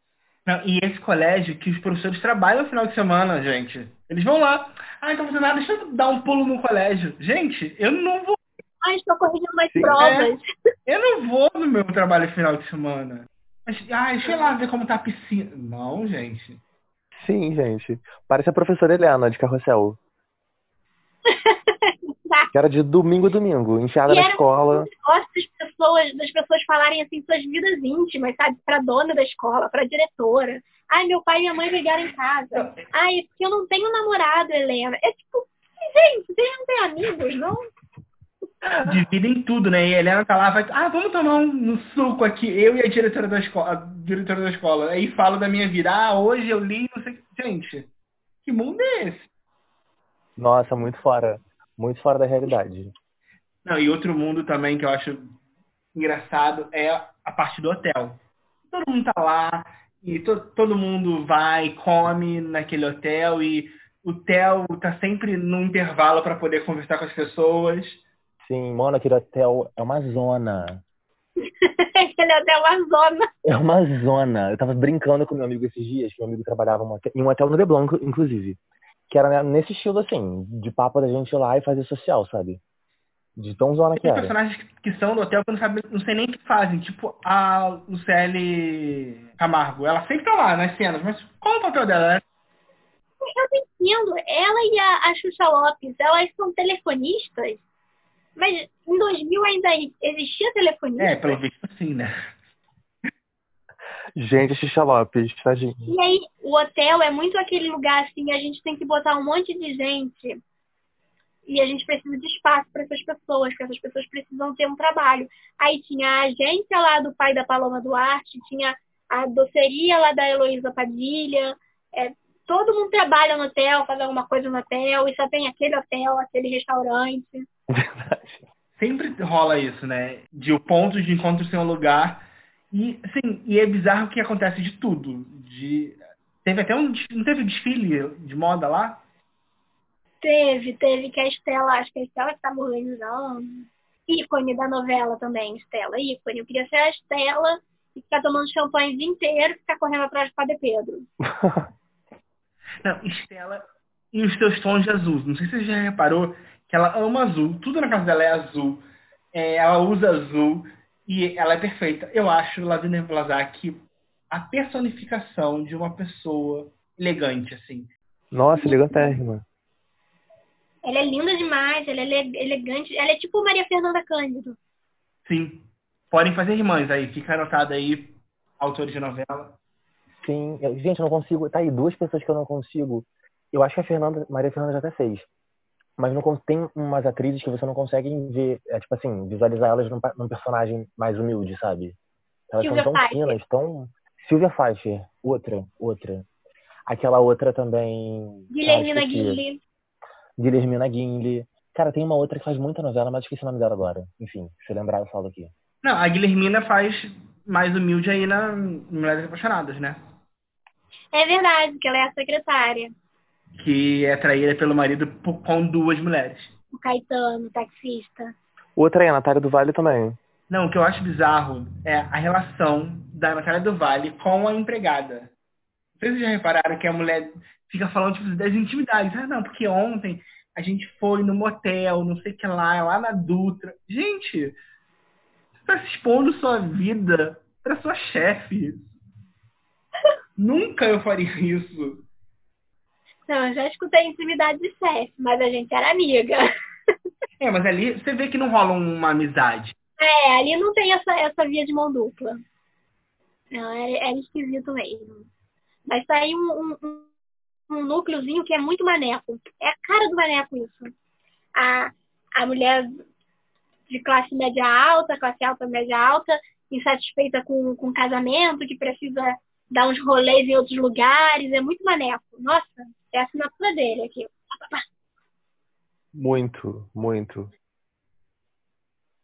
Não, e esse colégio que os professores trabalham no final de semana, gente. Eles vão lá. Ah, então você nada, deixa eu dar um pulo no colégio. Gente, eu não vou. Ah, estou corrigindo mais Sim, provas. É, eu não vou no meu trabalho final de semana. Mas, ah, deixa eu lá ver como tá a piscina. Não, gente. Sim, gente. Parece a professora Helena de Carrossel. Que era de domingo a domingo, enfiada na escola. Gosto das pessoas, das pessoas falarem assim suas vidas íntimas, sabe? Pra dona da escola, pra diretora. Ai, meu pai e minha mãe brigaram em casa. Ai, é porque eu não tenho namorado, Helena. É tipo, gente, vocês não têm amigos, não? Dividem tudo, né? E a Helena tá lá, vai, ah, vamos tomar um, um, suco aqui, eu e a diretora da escola, a diretora da escola. Aí falo da minha vida, ah, hoje eu li, não sei. Gente, que mundo é esse? Nossa, muito fora muito fora da realidade. Não, e outro mundo também que eu acho engraçado é a parte do hotel. Todo mundo tá lá e to, todo mundo vai, come naquele hotel e o Theo tá sempre num intervalo para poder conversar com as pessoas. Sim, mano, aquele hotel é uma zona. aquele hotel é uma zona. É uma zona. Eu tava brincando com meu amigo esses dias, que meu amigo trabalhava em um hotel no Leblon, inclusive que era nesse estilo assim, de papo da gente ir lá e fazer social, sabe? De tão zona que Tem era. personagens que são do hotel que eu não, sabe, não sei nem o que fazem. Tipo a Lucelle Camargo. Ela sempre tá lá nas cenas, mas qual é o papel dela? Eu não entendo. Ela e a, a Xuxa Lopes, elas são telefonistas? Mas em 2000 ainda existia telefonia? É, pelo visto sim, né? Gente, Xixa Lopes, tadinho. E aí, o hotel é muito aquele lugar assim, a gente tem que botar um monte de gente. E a gente precisa de espaço para essas pessoas, porque essas pessoas precisam ter um trabalho. Aí tinha a agência lá do pai da Paloma Duarte, tinha a doceria lá da Heloísa Padilha. É, todo mundo trabalha no hotel, faz alguma coisa no hotel, e só tem aquele hotel, aquele restaurante. Verdade. Sempre rola isso, né? De o ponto de encontro ser um lugar. E, assim, e é bizarro que acontece de tudo. De... Teve até um. Não teve desfile de moda lá? Teve, teve que a Estela, acho que a Estela que estava organizando. Ícone da novela também, Estela, ícone. Eu queria ser a Estela e ficar tomando champanhe o dia inteiro e ficar correndo atrás do Padre Pedro. Não, Estela e os seus tons de azul. Não sei se você já reparou que ela ama azul. Tudo na casa dela é azul. É, ela usa azul e ela é perfeita. Eu acho Lavínia Blazak a personificação de uma pessoa elegante, assim. Nossa, elegantérrima. Ela é linda demais, ela é ele- elegante. Ela é tipo Maria Fernanda Cândido. Sim. Podem fazer irmãs aí. Fica anotado aí, autores de novela. Sim, gente, eu não consigo. Tá aí, duas pessoas que eu não consigo. Eu acho que a Fernanda, Maria Fernanda já até fez. Mas não tem umas atrizes que você não consegue ver, é, tipo assim, visualizar elas num, num personagem mais humilde, sabe? Elas Silvia são tão Pfeiffer. finas, tão. Silvia Pfeiffer, outra, outra. Aquela outra também. Guilhermina. Guilherme. Guilhermina Guinle. Cara, tem uma outra que faz muita novela, mas esqueci o nome dela agora. Enfim, se eu lembrar, eu falo aqui. Não, a Guilhermina faz mais humilde aí na Mulheres Apaixonadas, né? É verdade, que ela é a secretária. Que é traída pelo marido por- com duas mulheres. O Caetano, o taxista. Outra é a Natália do Vale também. Não, o que eu acho bizarro é a relação da Natália do Vale com a empregada. Vocês já repararam que a mulher fica falando tipo, das intimidades? Ah, não, porque ontem a gente foi no motel, não sei o que lá, lá na Dutra. Gente, você tá se expondo sua vida pra sua chefe. Nunca eu faria isso. Não, eu já escutei intimidade de chefe, mas a gente era amiga. É, mas ali você vê que não rola uma amizade. É, ali não tem essa, essa via de mão dupla. Não, é, é esquisito mesmo. Mas tá aí um, um, um- núcleozinho que é muito maneco. É a cara do maneco isso. A, a mulher de classe média alta, classe alta, média alta, insatisfeita com, com o casamento, que precisa dar uns rolês em outros lugares. É muito maneco. Nossa, é a assinatura dele aqui. Muito, muito.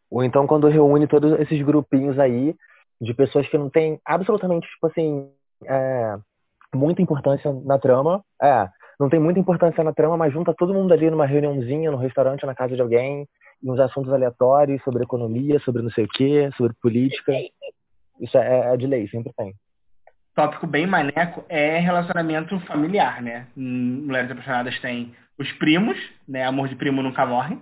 Ou então quando reúne todos esses grupinhos aí de pessoas que não têm absolutamente, tipo assim, é, muita importância na trama. É, não tem muita importância na trama, mas junta todo mundo ali numa reuniãozinha, no restaurante, na casa de alguém, e uns assuntos aleatórios sobre economia, sobre não sei o quê, sobre política. Isso é, é de lei, sempre tem. Tópico bem maneco é relacionamento familiar, né? Em Mulheres Apaixonadas tem os primos, né? Amor de primo nunca morre.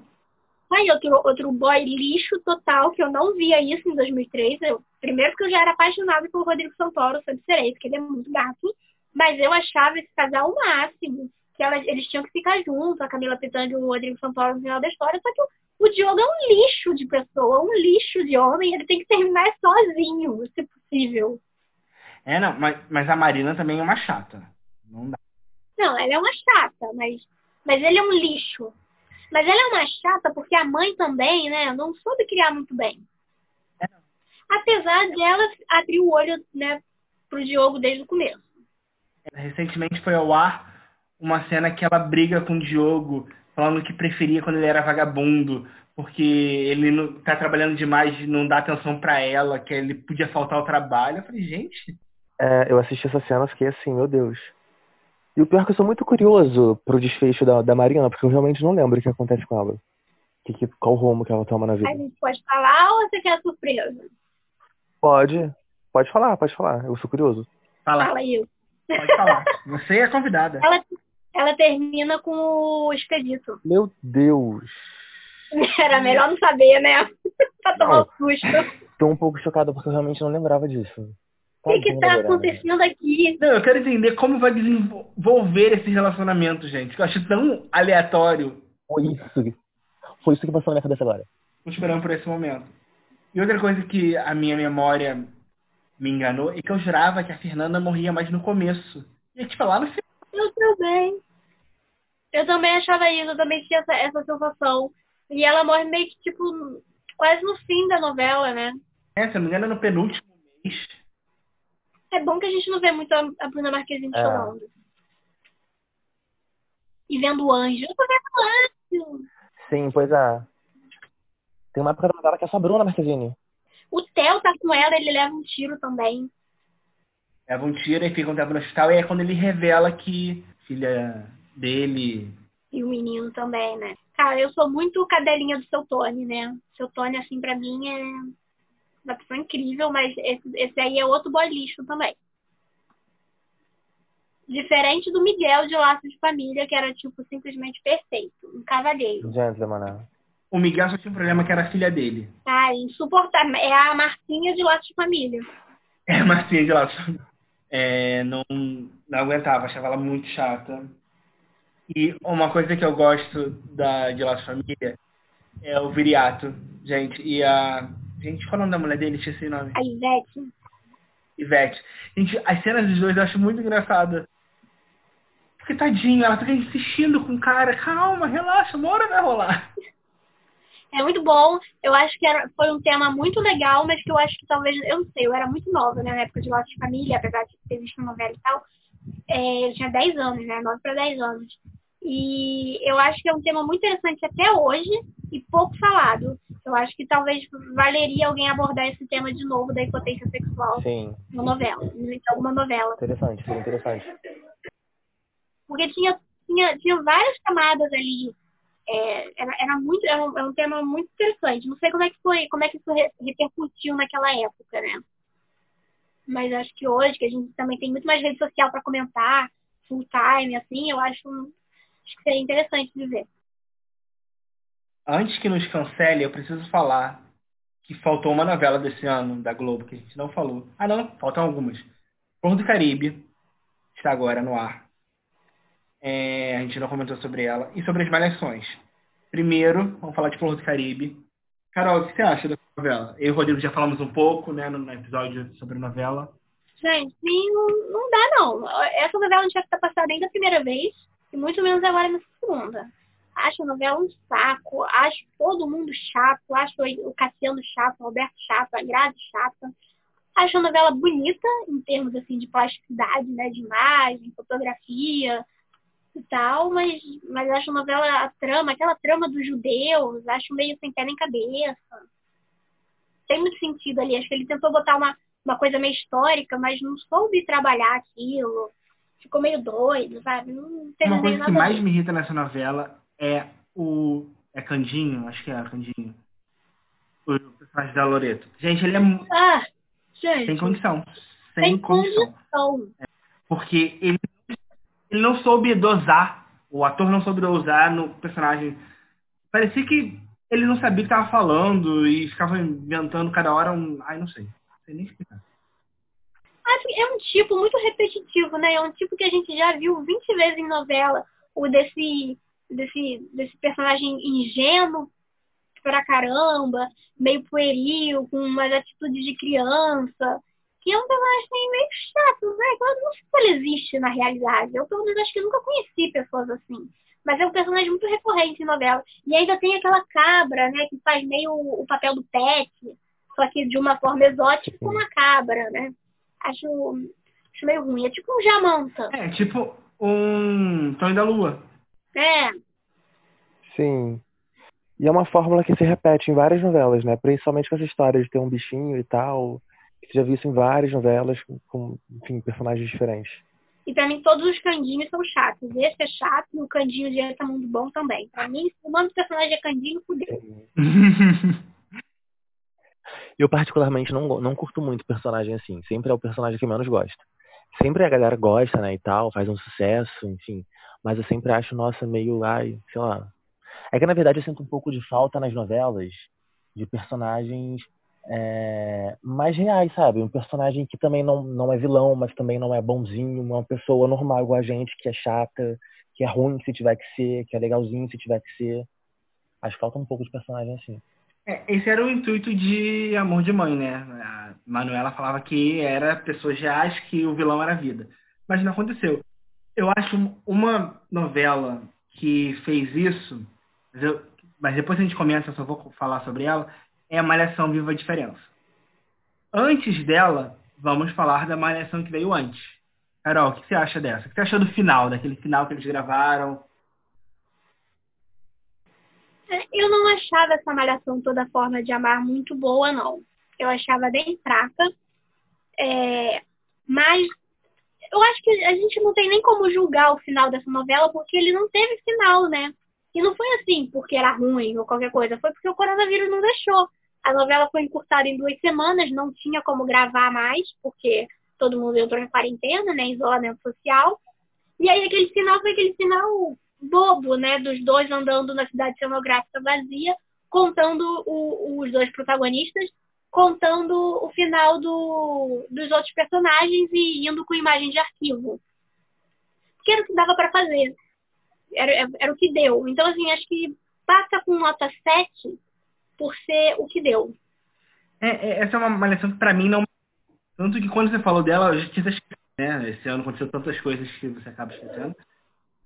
Aí outro, outro boy lixo total, que eu não via isso em 2003. Eu, primeiro porque eu já era apaixonada pelo Rodrigo Santoro, sempre serei, porque ele é muito gato. Mas eu achava esse casal o máximo. Que elas, eles tinham que ficar juntos, a Camila Pitanga e o Rodrigo Santoro no final da história. Só que o, o Diogo é um lixo de pessoa, um lixo de homem. Ele tem que terminar sozinho, se possível. É, não, mas, mas a Marina também é uma chata. Não dá. Não, ela é uma chata, mas, mas ele é um lixo. Mas ela é uma chata porque a mãe também, né, não soube criar muito bem. Apesar dela abrir o olho, né, pro Diogo desde o começo. Recentemente foi ao ar uma cena que ela briga com o Diogo, falando que preferia quando ele era vagabundo, porque ele não, tá trabalhando demais e não dá atenção pra ela, que ele podia faltar ao trabalho. Eu falei, gente, É, eu assisti essa cena e fiquei assim, meu Deus. E o pior é que eu sou muito curioso pro desfecho da, da Mariana, porque eu realmente não lembro o que acontece com ela. Que, que, qual rumo que ela toma na vida. A gente pode falar ou você quer surpresa? Pode. Pode falar, pode falar. Eu sou curioso. fala, Fala isso. pode falar. Você é convidada. Ela, ela termina com o expedito. Meu Deus. Era melhor não saber, né? pra tomar Não. um susto. Tô um pouco chocado porque eu realmente não lembrava disso. O que, tá Verônica. acontecendo aqui? Não, eu quero entender como vai desenvolver esse relacionamento, gente. Que eu acho tão aleatório. Foi isso. Foi isso que passou na minha cabeça agora. Tô esperando por esse momento. E outra coisa que a minha memória me enganou é que eu jurava que a Fernanda morria mais no começo. E tipo, lá no final. Eu também. Eu também achava isso, eu também tinha essa, essa sensação. E ela morre meio que, tipo, quase no fim da novela, né? É, se eu não me engano, no penúltimo mês. É bom que a gente não vê muito a, a Bruna Marquezine É. chorando. e vendo anjo. Eu tô vendo anjo. Sim, pois é. Tem uma época da novela que é só a Bruna Marquezine. O Theo tá com ela, ele leva um tiro também. Leva um tiro e fica um tempo no hospital. E é quando ele revela que filha dele. E o menino também, né? Cara, eu sou muito cadelinha do seu Tony, né? Seu Tony, assim, pra mim é uma pessoa incrível, mas esse, esse aí é outro boy lixo também. Diferente do Miguel de Laço de Família, que era, tipo, simplesmente perfeito. Um cavaleiro. Gentleman? O Miguel só tinha um problema que era a filha dele. Ah, insuportável. É a Marcinha de Laço de Família. É a Marcinha de Laço de Família. É, não, não aguentava, achava ela muito chata. E uma coisa que eu gosto da, de Laço de Família é o Viriato, gente. E a. Gente, qual é o nome da mulher dele? Esqueci o nome. A Ivete. Ivete. Gente, as cenas dos dois eu acho muito engraçada. Porque tadinho, ela fica insistindo com o cara. Calma, relaxa, uma hora vai rolar. É muito bom. Eu acho que era, foi um tema muito legal, mas que eu acho que talvez, eu não sei, eu era muito nova né, na época de Laços de Família, apesar de ter visto a novela e tal. É, eu tinha 10 anos, né? 9 para 10 anos. E eu acho que é um tema muito interessante até hoje e pouco falado. Eu acho que talvez valeria alguém abordar esse tema de novo da impotência sexual Sim. na novela, em alguma novela. Interessante, seria interessante. Porque tinha, tinha, tinha várias camadas ali. É, era, era muito era um, era um tema muito interessante. Não sei como é que foi, como é que isso re, repercutiu naquela época, né? Mas acho que hoje, que a gente também tem muito mais rede social para comentar, full time, assim, eu acho, acho que seria interessante de ver. Antes que nos cancele, eu preciso falar que faltou uma novela desse ano da Globo que a gente não falou. Ah, não, faltam algumas. Flor do Caribe está agora no ar. É, a gente não comentou sobre ela. E sobre as malhações. Primeiro, vamos falar de Flor do Caribe. Carol, o que você acha da novela? Eu e o Rodrigo já falamos um pouco, né, no episódio sobre novela. Gente, não, não dá não. Essa novela não tinha que estar passada nem da primeira vez, e muito menos agora na segunda. Acho a novela um saco, acho todo mundo chato, acho o Cassiano chato, o Roberto chato, a Grazi chata. Acho a novela bonita, em termos assim de plasticidade, né, de imagem, fotografia e tal, mas, mas acho a novela, a trama, aquela trama dos judeus, acho meio sem pé nem cabeça. Tem muito sentido ali, acho que ele tentou botar uma, uma coisa meio histórica, mas não soube trabalhar aquilo. Ficou meio doido, sabe? Não tem Uma coisa que mais me irrita nessa novela é o. É Candinho, acho que é Candinho. O personagem da Loreto. Gente, ele é Ah, gente, sem condição. Sem sem condição. condição. Porque ele, ele não soube dosar. O ator não soube dosar no personagem. Parecia que ele não sabia o que estava falando e ficava inventando cada hora um. Ai, não sei. Não sei nem explicar. Assim, é um tipo muito repetitivo, né? É um tipo que a gente já viu 20 vezes em novela. O desse, desse, desse personagem ingênuo pra caramba, meio pueril, com umas atitudes de criança. Que é um personagem meio chato, né? Eu não sei se ele existe na realidade. Eu, pelo menos, acho que nunca conheci pessoas assim. Mas é um personagem muito recorrente em novela. E ainda tem aquela cabra, né? Que faz meio o papel do pet, só que de uma forma exótica com uma cabra, né? Acho, acho meio ruim. É tipo um Jamanta. É, tipo um Tonho da Lua. É, Sim. E é uma fórmula que se repete em várias novelas, né? Principalmente com essa história de ter um bichinho e tal. Que você já viu isso em várias novelas com, com, enfim, personagens diferentes. E pra mim todos os candinhos são chatos. Esse é chato e o candinho de Essa Mundo Bom também. Pra mim, se o nome do personagem é candinho, fudeu. Eu particularmente não, não curto muito personagem assim. Sempre é o personagem que menos gosto. Sempre a galera gosta, né, e tal, faz um sucesso, enfim. Mas eu sempre acho, nossa, meio, ai, sei lá. É que na verdade eu sinto um pouco de falta nas novelas de personagens é, mais reais, sabe? Um personagem que também não, não é vilão, mas também não é bonzinho, uma pessoa normal igual a gente, que é chata, que é ruim se tiver que ser, que é legalzinho se tiver que ser. Acho que falta um pouco de personagem assim. É, esse era o intuito de Amor de Mãe, né? A Manuela falava que era pessoas reais, que o vilão era a vida. Mas não aconteceu. Eu acho uma novela que fez isso, mas, eu- mas depois a gente comenta, eu só vou falar sobre ela, é a Malhação Viva a Diferença. Antes dela, vamos falar da Malhação que veio antes. Carol, o que você acha dessa? O que você achou do final, daquele final que eles gravaram? Eu não achava essa malhação toda forma de amar muito boa, não. Eu achava bem fraca. É, mas eu acho que a gente não tem nem como julgar o final dessa novela, porque ele não teve final, né? E não foi assim porque era ruim ou qualquer coisa, foi porque o coronavírus não deixou. A novela foi encurtada em duas semanas, não tinha como gravar mais, porque todo mundo entrou em quarentena, né? Isolamento social. E aí aquele final foi aquele final bobo, né? Dos dois andando na cidade cenográfica vazia, contando o, os dois protagonistas, contando o final do, dos outros personagens e indo com imagem de arquivo. Que era o que dava para fazer. Era, era o que deu. Então, assim, acho que passa com nota 7 por ser o que deu. É, é, essa é uma malhação que pra mim não. Tanto que quando você falou dela, eu já tinha esquecido, né? Esse ano aconteceu tantas coisas que você acaba esquecendo.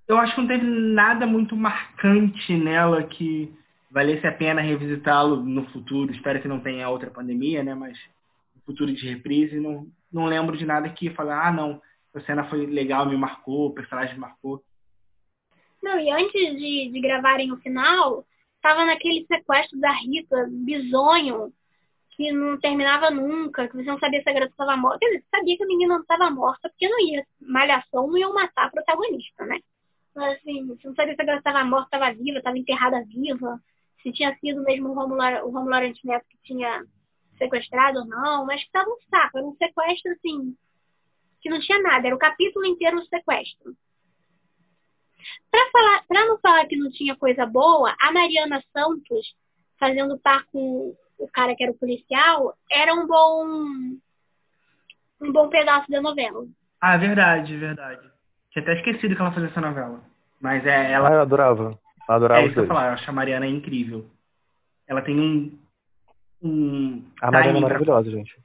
Eu acho que não teve nada muito marcante nela que valesse a pena revisitá-lo no futuro. Espero que não tenha outra pandemia, né? Mas no futuro de reprise, não, não lembro de nada que falar, ah, não, a cena foi legal, me marcou, o personagem me marcou. Não, e antes de, de gravarem o final, tava naquele sequestro da Rita, bizonho, que não terminava nunca, que você não sabia se a garota estava morta. Quer dizer, você sabia que a menina não estava morta, porque não ia, malhação não ia matar a protagonista, né? Mas assim, você não sabia se a garota estava morta, estava viva, estava enterrada viva se tinha sido mesmo o Romulo, o Romulo Neto que tinha sequestrado ou não, mas que tava um saco, era um sequestro assim, que não tinha nada, era o capítulo inteiro um sequestro. Pra, falar, pra não falar que não tinha coisa boa, a Mariana Santos, fazendo par com o cara que era o policial, era um bom um bom pedaço da novela. Ah, verdade, verdade. Tinha até esquecido que ela fazia essa novela. Mas é, ela. Ah, eu adorava. Adorava é isso que eu falar, eu acho a Mariana incrível. Ela tem um. um a Mariana é maravilhosa, gente.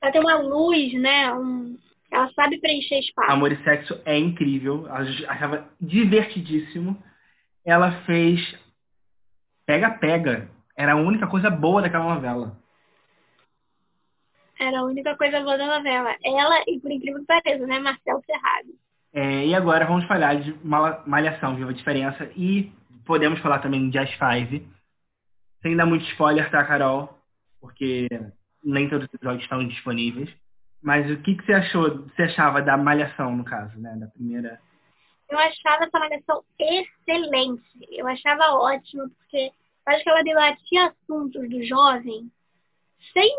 Ela tem uma luz, né? Um... Ela sabe preencher espaço. Amor e Sexo é incrível. Ela achava divertidíssimo. Ela fez Pega Pega. Era a única coisa boa daquela novela. Era a única coisa boa da novela. Ela, e por incrível que pareça, né? Marcel Ferrari. É, e agora vamos falar de Malhação, Viva a Diferença. E podemos falar também de As Five. Sem dar muito spoiler, tá, Carol? Porque nem todos os episódios estão disponíveis. Mas o que, que você achou, você achava da Malhação, no caso, né? Da primeira. Eu achava essa Malhação excelente. Eu achava ótimo, porque acho que ela debatia assuntos do jovem sem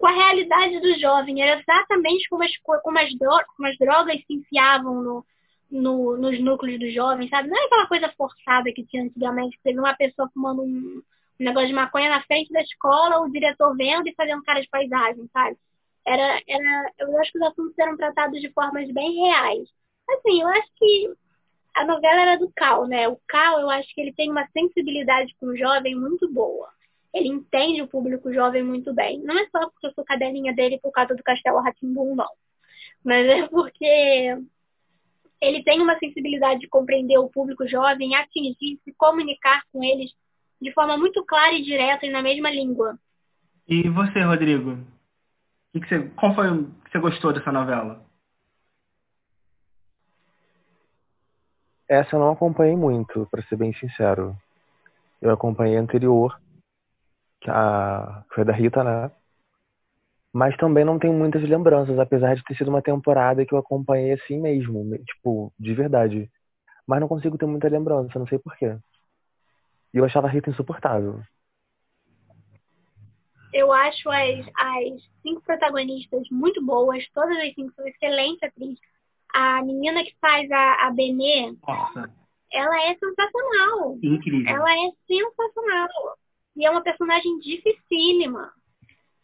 com a realidade do jovem. Era exatamente como as, como as, drogas, como as drogas se enfiavam no, no, nos núcleos dos jovens, sabe? Não é aquela coisa forçada que tinha antigamente, que teve uma pessoa fumando um, um, negócio de maconha na frente da escola, o diretor vendo e fazendo cara de paisagem, sabe? Era, era, eu acho que os assuntos eram tratados de formas bem reais. Assim, eu acho que a novela era do Cal, né? O Cal, eu acho que ele tem uma sensibilidade com o jovem muito boa ele entende o público jovem muito bem. Não é só porque eu sou cadelinha dele por causa do Castelo Ratimbum, não. Mas é porque ele tem uma sensibilidade de compreender o público jovem, atingir, se comunicar com eles de forma muito clara e direta e na mesma língua. E você, Rodrigo? Que que você, qual foi o que você gostou dessa novela? Essa eu não acompanhei muito, para ser bem sincero. Eu acompanhei a anterior, que a, foi da Rita, né? Mas também não tenho muitas lembranças, apesar de ter sido uma temporada que eu acompanhei assim mesmo, tipo, de verdade. Mas não consigo ter muita lembrança, não sei porquê. E eu achava a Rita insuportável. Eu acho as, as cinco protagonistas muito boas, todas as cinco são excelentes atrizes. A menina que faz a, a Benê, Nossa. ela é sensacional. Incrível. Ela é sensacional. E é uma personagem dificílima.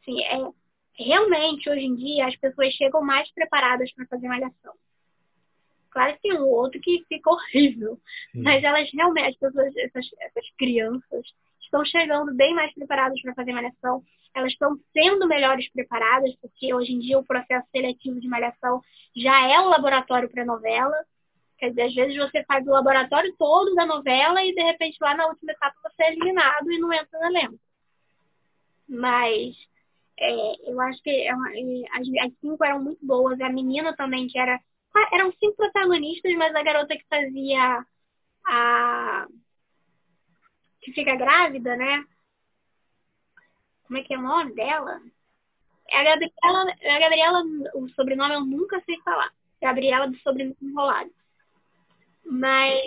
Assim, é, realmente, hoje em dia, as pessoas chegam mais preparadas para fazer malhação. Claro que tem um outro que fica horrível. Sim. Mas elas realmente, as pessoas, essas, essas crianças, estão chegando bem mais preparadas para fazer malhação. Elas estão sendo melhores preparadas, porque hoje em dia o processo seletivo de malhação já é o laboratório para novela. Quer dizer, às vezes você faz o laboratório todo da novela e de repente lá na última etapa você é eliminado e não entra no elenco. Mas é, eu acho que é as, as, cinco eram muito boas. A menina também, que era. Eram cinco protagonistas, mas a garota que fazia a. que fica grávida, né? Como é que é o nome dela? É a Gabriela, é a Gabriela, o sobrenome eu nunca sei falar. Gabriela do sobrenome enrolado. Mas.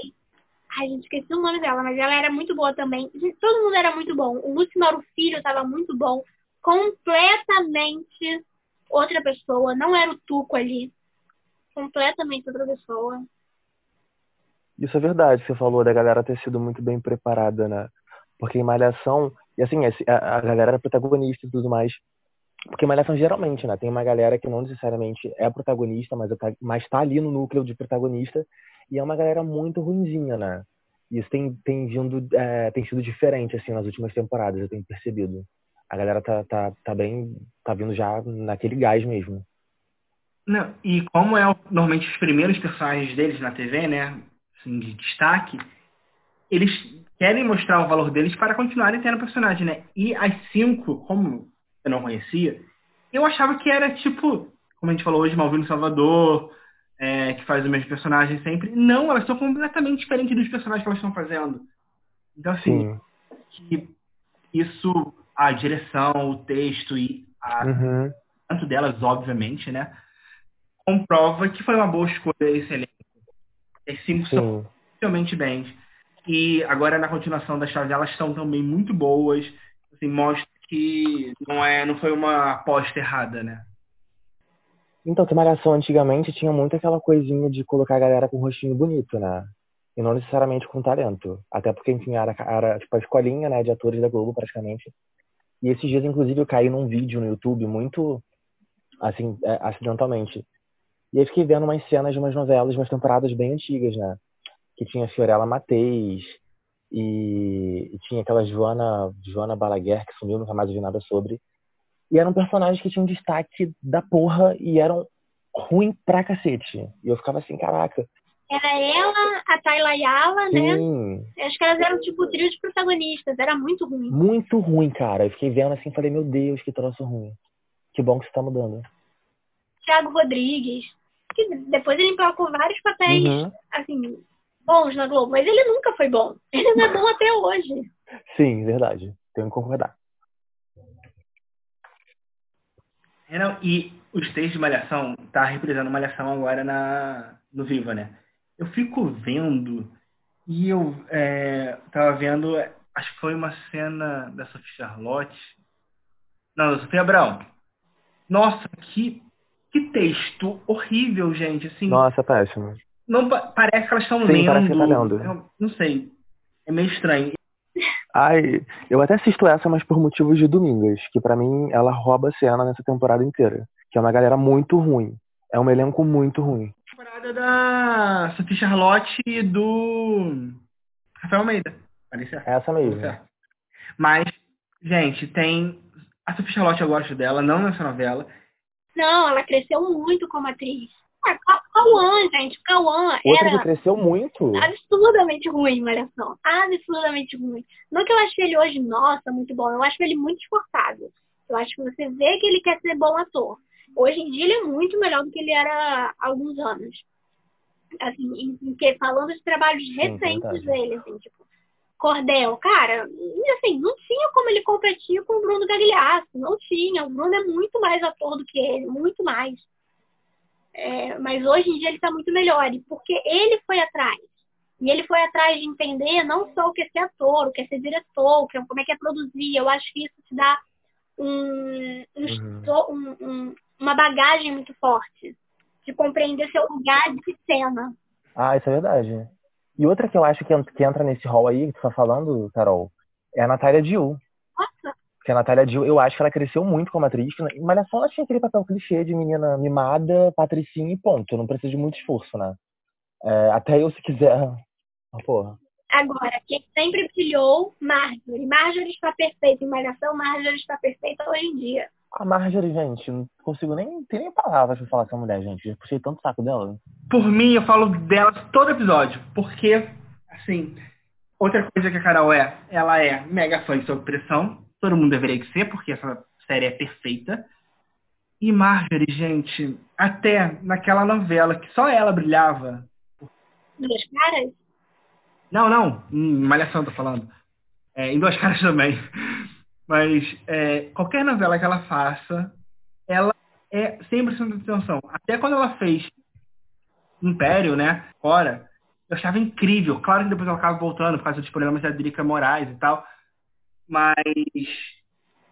Ai, gente, esqueci o nome dela, mas ela era muito boa também. Todo mundo era muito bom. O Lúcio Mauro Filho estava muito bom. Completamente outra pessoa. Não era o Tuco ali. Completamente outra pessoa. Isso é verdade, você falou da galera ter sido muito bem preparada, né? Porque em Malhação, e assim, a, galera era protagonista e tudo mais. Porque Malhação geralmente, né? Tem uma galera que não necessariamente é protagonista, mas, mas tá ali no núcleo de protagonista. E é uma galera muito ruinzinha, né? Isso tem, tem vindo, é, tem sido diferente, assim, nas últimas temporadas, eu tenho percebido. A galera tá, tá, tá bem, tá vindo já naquele gás mesmo. Não, e como é normalmente os primeiros personagens deles na TV, né? assim, de destaque, eles querem mostrar o valor deles para continuarem tendo personagem, né? E as cinco, como eu não conhecia, eu achava que era tipo, como a gente falou hoje, Malvino Salvador, é, que faz o mesmo personagem sempre. Não, elas são completamente diferentes dos personagens que elas estão fazendo. Então, assim, que isso, a direção, o texto e a uhum. tanto delas, obviamente, né? Comprova que foi uma boa escolha esse elenco. As cinco Sim. são realmente bem. E agora na continuação das chaves elas estão também muito boas. Assim, mostra que não é, não foi uma aposta errada, né? Então, que Malhação antigamente tinha muito aquela coisinha de colocar a galera com um rostinho bonito, né? E não necessariamente com talento. Até porque, enfim, era, era tipo a escolinha, né, de atores da Globo, praticamente. E esses dias, inclusive, eu caí num vídeo no YouTube muito, assim, é, acidentalmente, e aí fiquei vendo umas cenas de umas novelas, umas temporadas bem antigas, né? Que tinha Fiorella Mateis e, e tinha aquela Joana, Joana Balaguer, que sumiu, nunca mais vi nada sobre. E eram personagens que tinham destaque da porra e eram ruim pra cacete. E eu ficava assim, caraca. Era ela, a Tayla Yala, né? Acho que elas eram tipo trio de protagonistas, era muito ruim. Muito ruim, cara. Eu fiquei vendo assim, falei, meu Deus, que troço ruim. Que bom que você tá mudando. Thiago Rodrigues que depois ele emplacou vários papéis, uhum. assim, bons na Globo, mas ele nunca foi bom. Ele não é bom até hoje. Sim, verdade. Tenho que concordar. É, não, e os três de Malhação, tá reprisando Malhação agora na, no Viva, né? Eu fico vendo e eu é, tava vendo, acho que foi uma cena da Sofia Charlotte. Não, da Sofia Abrão. Nossa, que que texto horrível, gente. Assim, Nossa, péssimo. Não, parece que elas estão lendo. Parece que tá lendo. Eu, não sei. É meio estranho. Ai, eu até assisto essa, mas por motivos de Domingas, que para mim ela rouba a cena nessa temporada inteira. Que é uma galera muito ruim. É um elenco muito ruim. Temporada da Sophie Charlotte e do Rafael Almeida. Parece essa mesmo. Mas, gente, tem. A Sophie Charlotte eu gosto dela, não nessa novela. Não, ela cresceu muito como atriz. Ah, Cauã, gente, Cauã Outra era... cresceu muito. Absurdamente ruim, Malhação. Absurdamente ruim. Não que eu ache ele hoje, nossa, muito bom. Eu acho ele muito esforçado. Eu acho que você vê que ele quer ser bom ator. Hoje em dia ele é muito melhor do que ele era há alguns anos. Assim, em, em que, falando de trabalhos recentes Sim, dele, assim, tipo, Cordel, cara, assim, não tinha como ele competir com o Bruno Gagliasso, não tinha. O Bruno é muito mais ator do que ele, muito mais. É, mas hoje em dia ele está muito melhor, porque ele foi atrás. E ele foi atrás de entender não só o que é ser ator, o que é ser diretor, é, como é que é produzir. Eu acho que isso te dá um, um, uhum. um, uma bagagem muito forte de compreender seu lugar de cena. Ah, isso é verdade. E outra que eu acho que, que entra nesse rol aí que tu tá falando, Carol, é a Natália Diu. Nossa. Porque a Natália Diu, eu acho que ela cresceu muito como atriz. Mas só ela tinha aquele papel clichê de menina mimada, patricinha e ponto. Não precisa de muito esforço, né? É, até eu, se quiser. Ah, porra. Agora, quem sempre brilhou, Marjorie. Marjorie está perfeita em Malhação, Marjorie está perfeita hoje em dia. A Marjorie, gente, não consigo nem ter nem palavras pra falar essa mulher, gente. Já puxei tanto saco dela. Por mim, eu falo dela todo episódio. Porque, assim, outra coisa que a Carol é, ela é mega fã de Sob Pressão. Todo mundo deveria ser, porque essa série é perfeita. E Marjorie, gente, até naquela novela que só ela brilhava. Duas caras? Não, não. Malhação, tô falando. É, em Duas Caras também. Mas é, qualquer novela que ela faça, ela é sempre de atenção. Até quando ela fez Império, né? Fora, eu achava incrível. Claro que depois ela acaba voltando por causa dos problemas da Drica Moraes e tal. Mas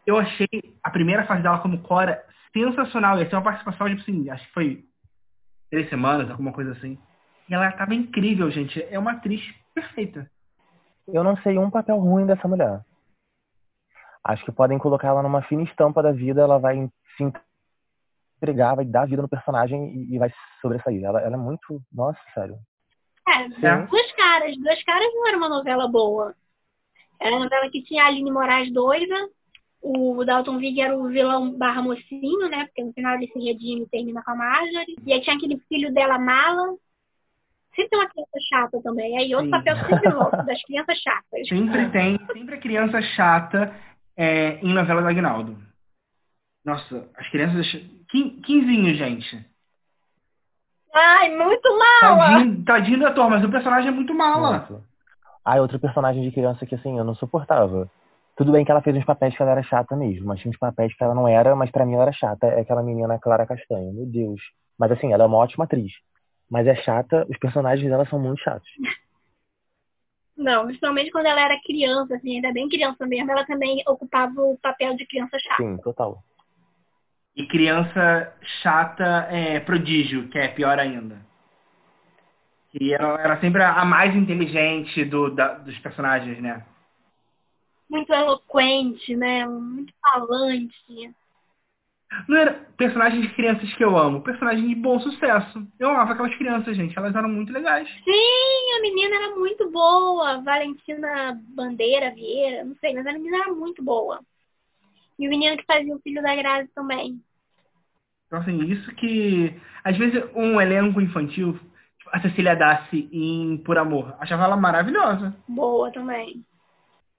eu achei a primeira fase dela como Cora sensacional. Ia ser uma participação, tipo assim, acho que foi três semanas, alguma coisa assim. E ela estava incrível, gente. É uma atriz perfeita. Eu não sei um papel ruim dessa mulher. Acho que podem colocar ela numa fina estampa da vida, ela vai se entregar, vai dar vida no personagem e, e vai sobressair. Ela, ela, é muito. Nossa, sério. É, Duas Caras. Duas Caras não era uma novela boa. Era uma novela que tinha a Aline Moraes doida, o Dalton Vig era o vilão barra mocinho, né? Porque no final ele se redime e termina com a Marjorie. E aí tinha aquele filho dela, Mala. Sempre tem uma criança chata também. Aí outro Sim. papel sempre louco, das crianças chatas. Sempre tem, sempre a criança chata é, em novela do Agnaldo. Nossa, as crianças. Quinzinho, gente. Ai, muito mala! Tadinho, tadinho do ator, mas o personagem é muito mala. Nossa. Ah, outro personagem de criança que assim, eu não suportava. Tudo bem que ela fez uns papéis que ela era chata mesmo, mas tinha uns papéis que ela não era, mas para mim ela era chata. É aquela menina Clara Castanho, meu Deus. Mas assim, ela é uma ótima atriz. Mas é chata, os personagens dela são muito chatos. Não, principalmente quando ela era criança, assim, ainda bem criança mesmo, ela também ocupava o papel de criança chata. Sim, total. E criança chata é prodígio, que é pior ainda. E ela era sempre a mais inteligente do, da, dos personagens, né? muito eloquente, né? Muito falante. Não era personagens de crianças que eu amo, personagens de bom sucesso. Eu amava aquelas crianças, gente. Elas eram muito legais. Sim, a menina era muito boa. Valentina Bandeira Vieira, não sei, mas a menina era muito boa. E o menino que fazia o filho da Grazi também. Então, assim, isso que. Às vezes, um elenco infantil, a Cecília Dassi em Por Amor, achava ela maravilhosa. Boa também.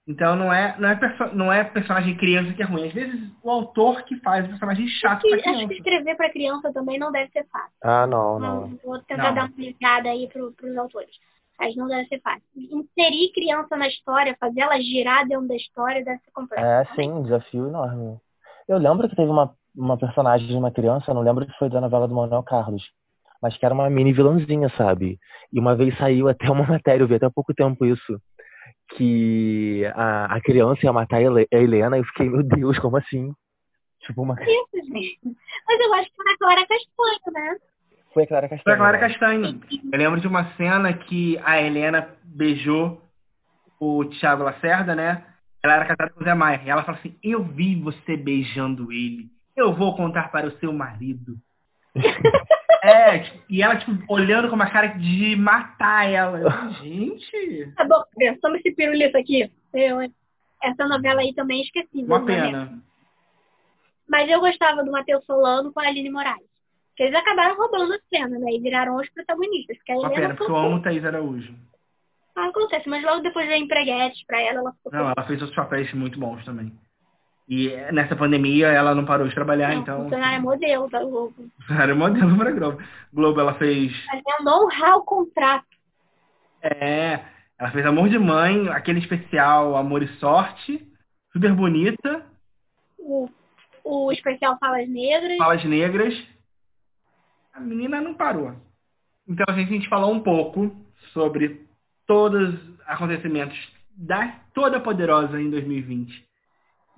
Então não é, não é, não é personagem criança que é ruim. Às vezes o autor que faz o personagem chato para criança. Acho que escrever para criança também não deve ser fácil. Ah, não, não. não vou tentar não. dar uma ligada aí para os autores. Mas não deve ser fácil. Inserir criança na história, fazer ela girar dentro da história deve ser complexo. É, sim, um desafio enorme. Eu lembro que teve uma, uma personagem de uma criança, não lembro se foi da novela do Manuel Carlos, mas que era uma mini vilãzinha, sabe? E uma vez saiu até uma matéria, eu vi até há pouco tempo isso que a, a criança ia matar a Helena e eu fiquei, meu Deus, como assim? Tipo uma. Isso, gente. Mas eu acho que foi a Clara Castanho, né? Foi a Clara Castanho. Foi a Clara né? Castanho. Eu lembro de uma cena que a Helena beijou o Thiago Lacerda, né? Ela era casada com o Zé Maia. E ela fala assim: Eu vi você beijando ele. Eu vou contar para o seu marido. É, tipo, e ela, tipo, olhando com uma cara de matar ela. Gente. Tá bom, toma esse pirulito aqui. Eu, essa novela aí também esqueci. Uma pena. Mas eu gostava do Matheus Solano com a Aline Moraes. Que eles acabaram roubando a cena, né? E viraram os protagonistas. Porque a Uma pena, porque eu amo Thaís Araújo. Ah, acontece, mas logo depois veio empreguete pra ela, ela ficou. Não, ela fez outros papéis muito bons também. E nessa pandemia ela não parou de trabalhar, não, então. Funcionária é modelo da Globo. Funcionária é modelo para Globo. Globo, ela fez. É honrar o contrato. É. Ela fez Amor de Mãe, aquele especial Amor e Sorte, super bonita. O, o especial Falas Negras. Falas Negras. A menina não parou. Então a gente falou um pouco sobre todos os acontecimentos da Toda Poderosa em 2020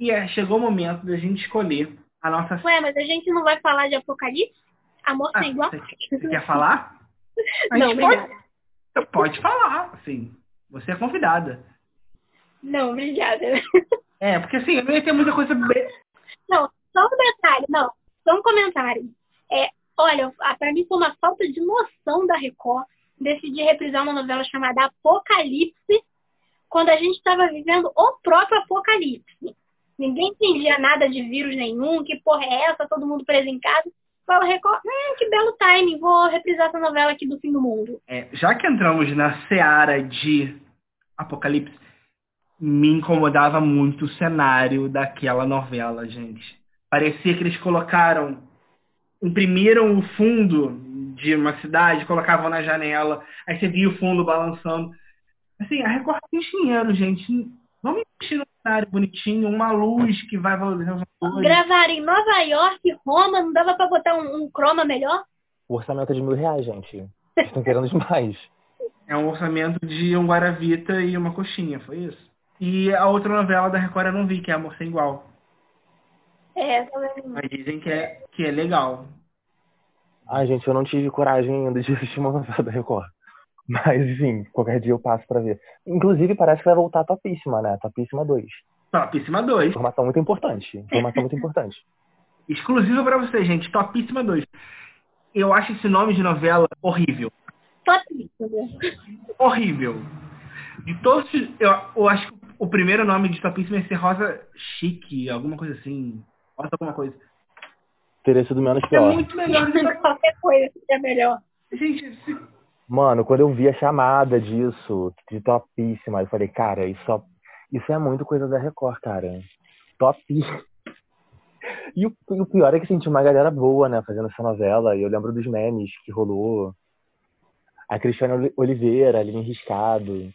e é, chegou o momento da gente escolher a nossa. Ué, mas a gente não vai falar de Apocalipse? Amor ah, sem igual? Você, quer falar? A não, obrigada. Pode, pode falar, assim. Você é convidada. Não, obrigada. É, porque assim, eu ia ter muita coisa. Não, só um detalhe, não. Só um comentário. É, olha, pra mim foi uma falta de noção da Record decidir reprisar uma novela chamada Apocalipse quando a gente estava vivendo o próprio apocalipse. Ninguém entendia nada de vírus nenhum, que porra é essa, todo mundo preso em casa. Fala Record, hum, que belo timing, vou reprisar essa novela aqui do fim do mundo. É, já que entramos na seara de Apocalipse, me incomodava muito o cenário daquela novela, gente. Parecia que eles colocaram, imprimiram o fundo de uma cidade, colocavam na janela, aí você via o fundo balançando. Assim, a Record tem dinheiro, gente Vamos investir num cenário bonitinho, uma luz que vai valorizar os atores. Gravar em Nova York, Roma, não dava pra botar um, um croma melhor? O orçamento é de mil reais, gente. Vocês estão querendo demais. É um orçamento de um Guaravita e uma coxinha, foi isso. E a outra novela da Record eu não vi, que é Amor Sem Igual. É, também. Mas dizem que é, que é legal. Ai, gente, eu não tive coragem ainda de assistir uma novela da Record. Mas, enfim, qualquer dia eu passo pra ver. Inclusive, parece que vai voltar a Topíssima, né? Topíssima 2. Topíssima 2. Informação muito importante. Informação muito importante. Exclusiva pra você, gente. Topíssima 2. Eu acho esse nome de novela horrível. Topíssimo. Horrível. De todos. Eu, eu acho que o primeiro nome de Topíssima ia ser Rosa Chique, alguma coisa assim. Rosa alguma coisa. Teria sido menos É pior. muito melhor do que Qualquer coisa é melhor. Gente, se- Mano, quando eu vi a chamada disso, de topíssima, eu falei, cara, isso, só- isso é muito coisa da Record, cara. Topíssima. E o, e o pior é que senti uma galera boa, né, fazendo essa novela. E eu lembro dos memes que rolou. A Cristiane Oli- Oliveira, Aline Riscado.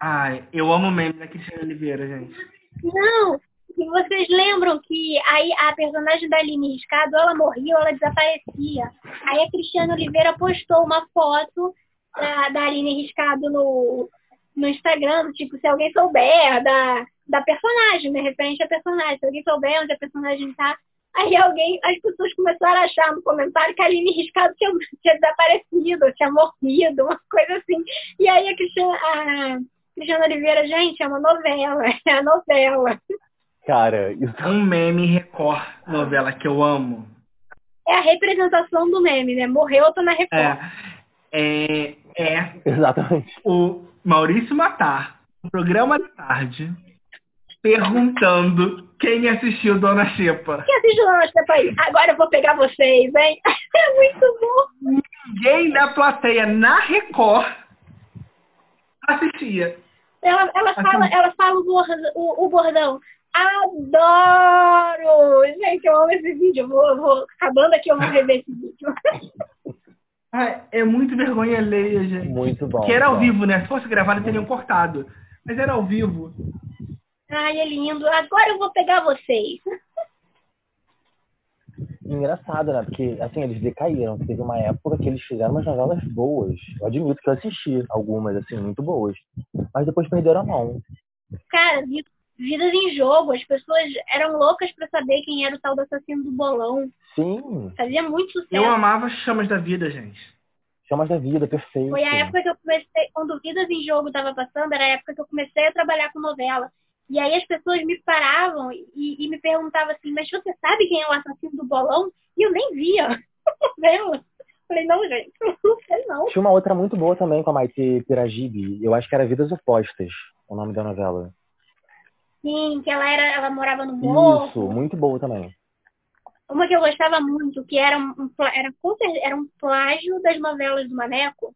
Ai, eu amo meme da Cristina Oliveira, gente. Não, e vocês lembram que aí a personagem da Aline Riscado, ela morria ou ela desaparecia. Aí a Cristiana Oliveira postou uma foto da, da Aline Riscado no, no Instagram, tipo, se alguém souber da, da personagem, né? Referente à personagem. Se alguém souber onde a personagem tá. Aí alguém, as pessoas começaram a achar no comentário que a Aline Riscado tinha, tinha desaparecido, tinha morrido, uma coisa assim. E aí a Cristiana, a Cristiana Oliveira, gente, é uma novela, é a novela. Cara, isso Um meme Record novela que eu amo. É a representação do meme, né? Morreu, eu tô na Record. É, é, é exatamente. o Maurício Matar, no programa da tarde, perguntando quem assistiu Dona Xepa. Quem assistiu a nossa aí? Agora eu vou pegar vocês, hein? É muito bom. Ninguém da plateia na Record assistia. Ela, ela Assim. fala, ela fala o, bordão, o, o bordão. Adoro! Gente, eu amo esse vídeo. Eu vou, eu vou, acabando aqui, eu vou rever esse vídeo. Ah, é muito vergonha alheia, gente. Muito bom. Porque era ao bom. vivo, né? Se fosse gravado, teriam cortado. Mas era ao vivo. Ai, é lindo. Agora eu vou pegar vocês. Engraçado, né? Porque, assim, eles decaíram. Teve uma época que eles fizeram umas novelas boas. Eu admito que eu assisti algumas, assim, muito boas. Mas depois perderam a mão. Cara, vi- vidas em jogo. As pessoas eram loucas pra saber quem era o tal do assassino do bolão. Sim, Fazia muito sucesso. Eu amava Chamas da Vida, gente. Chamas da Vida, perfeito. Foi a época que eu comecei, quando Vidas em Jogo estava passando, era a época que eu comecei a trabalhar com novela. E aí as pessoas me paravam e, e me perguntavam assim, mas você sabe quem é o assassino do bolão? E eu nem via. Vendo? Falei, não, gente, não sei não. Tinha uma outra muito boa também com a Maite Piragibe. Eu acho que era Vidas Opostas, o nome da novela. Sim, que ela era, ela morava no morro. Isso, muito boa também. Uma que eu gostava muito, que era um, um era, era um plágio das novelas do Maneco,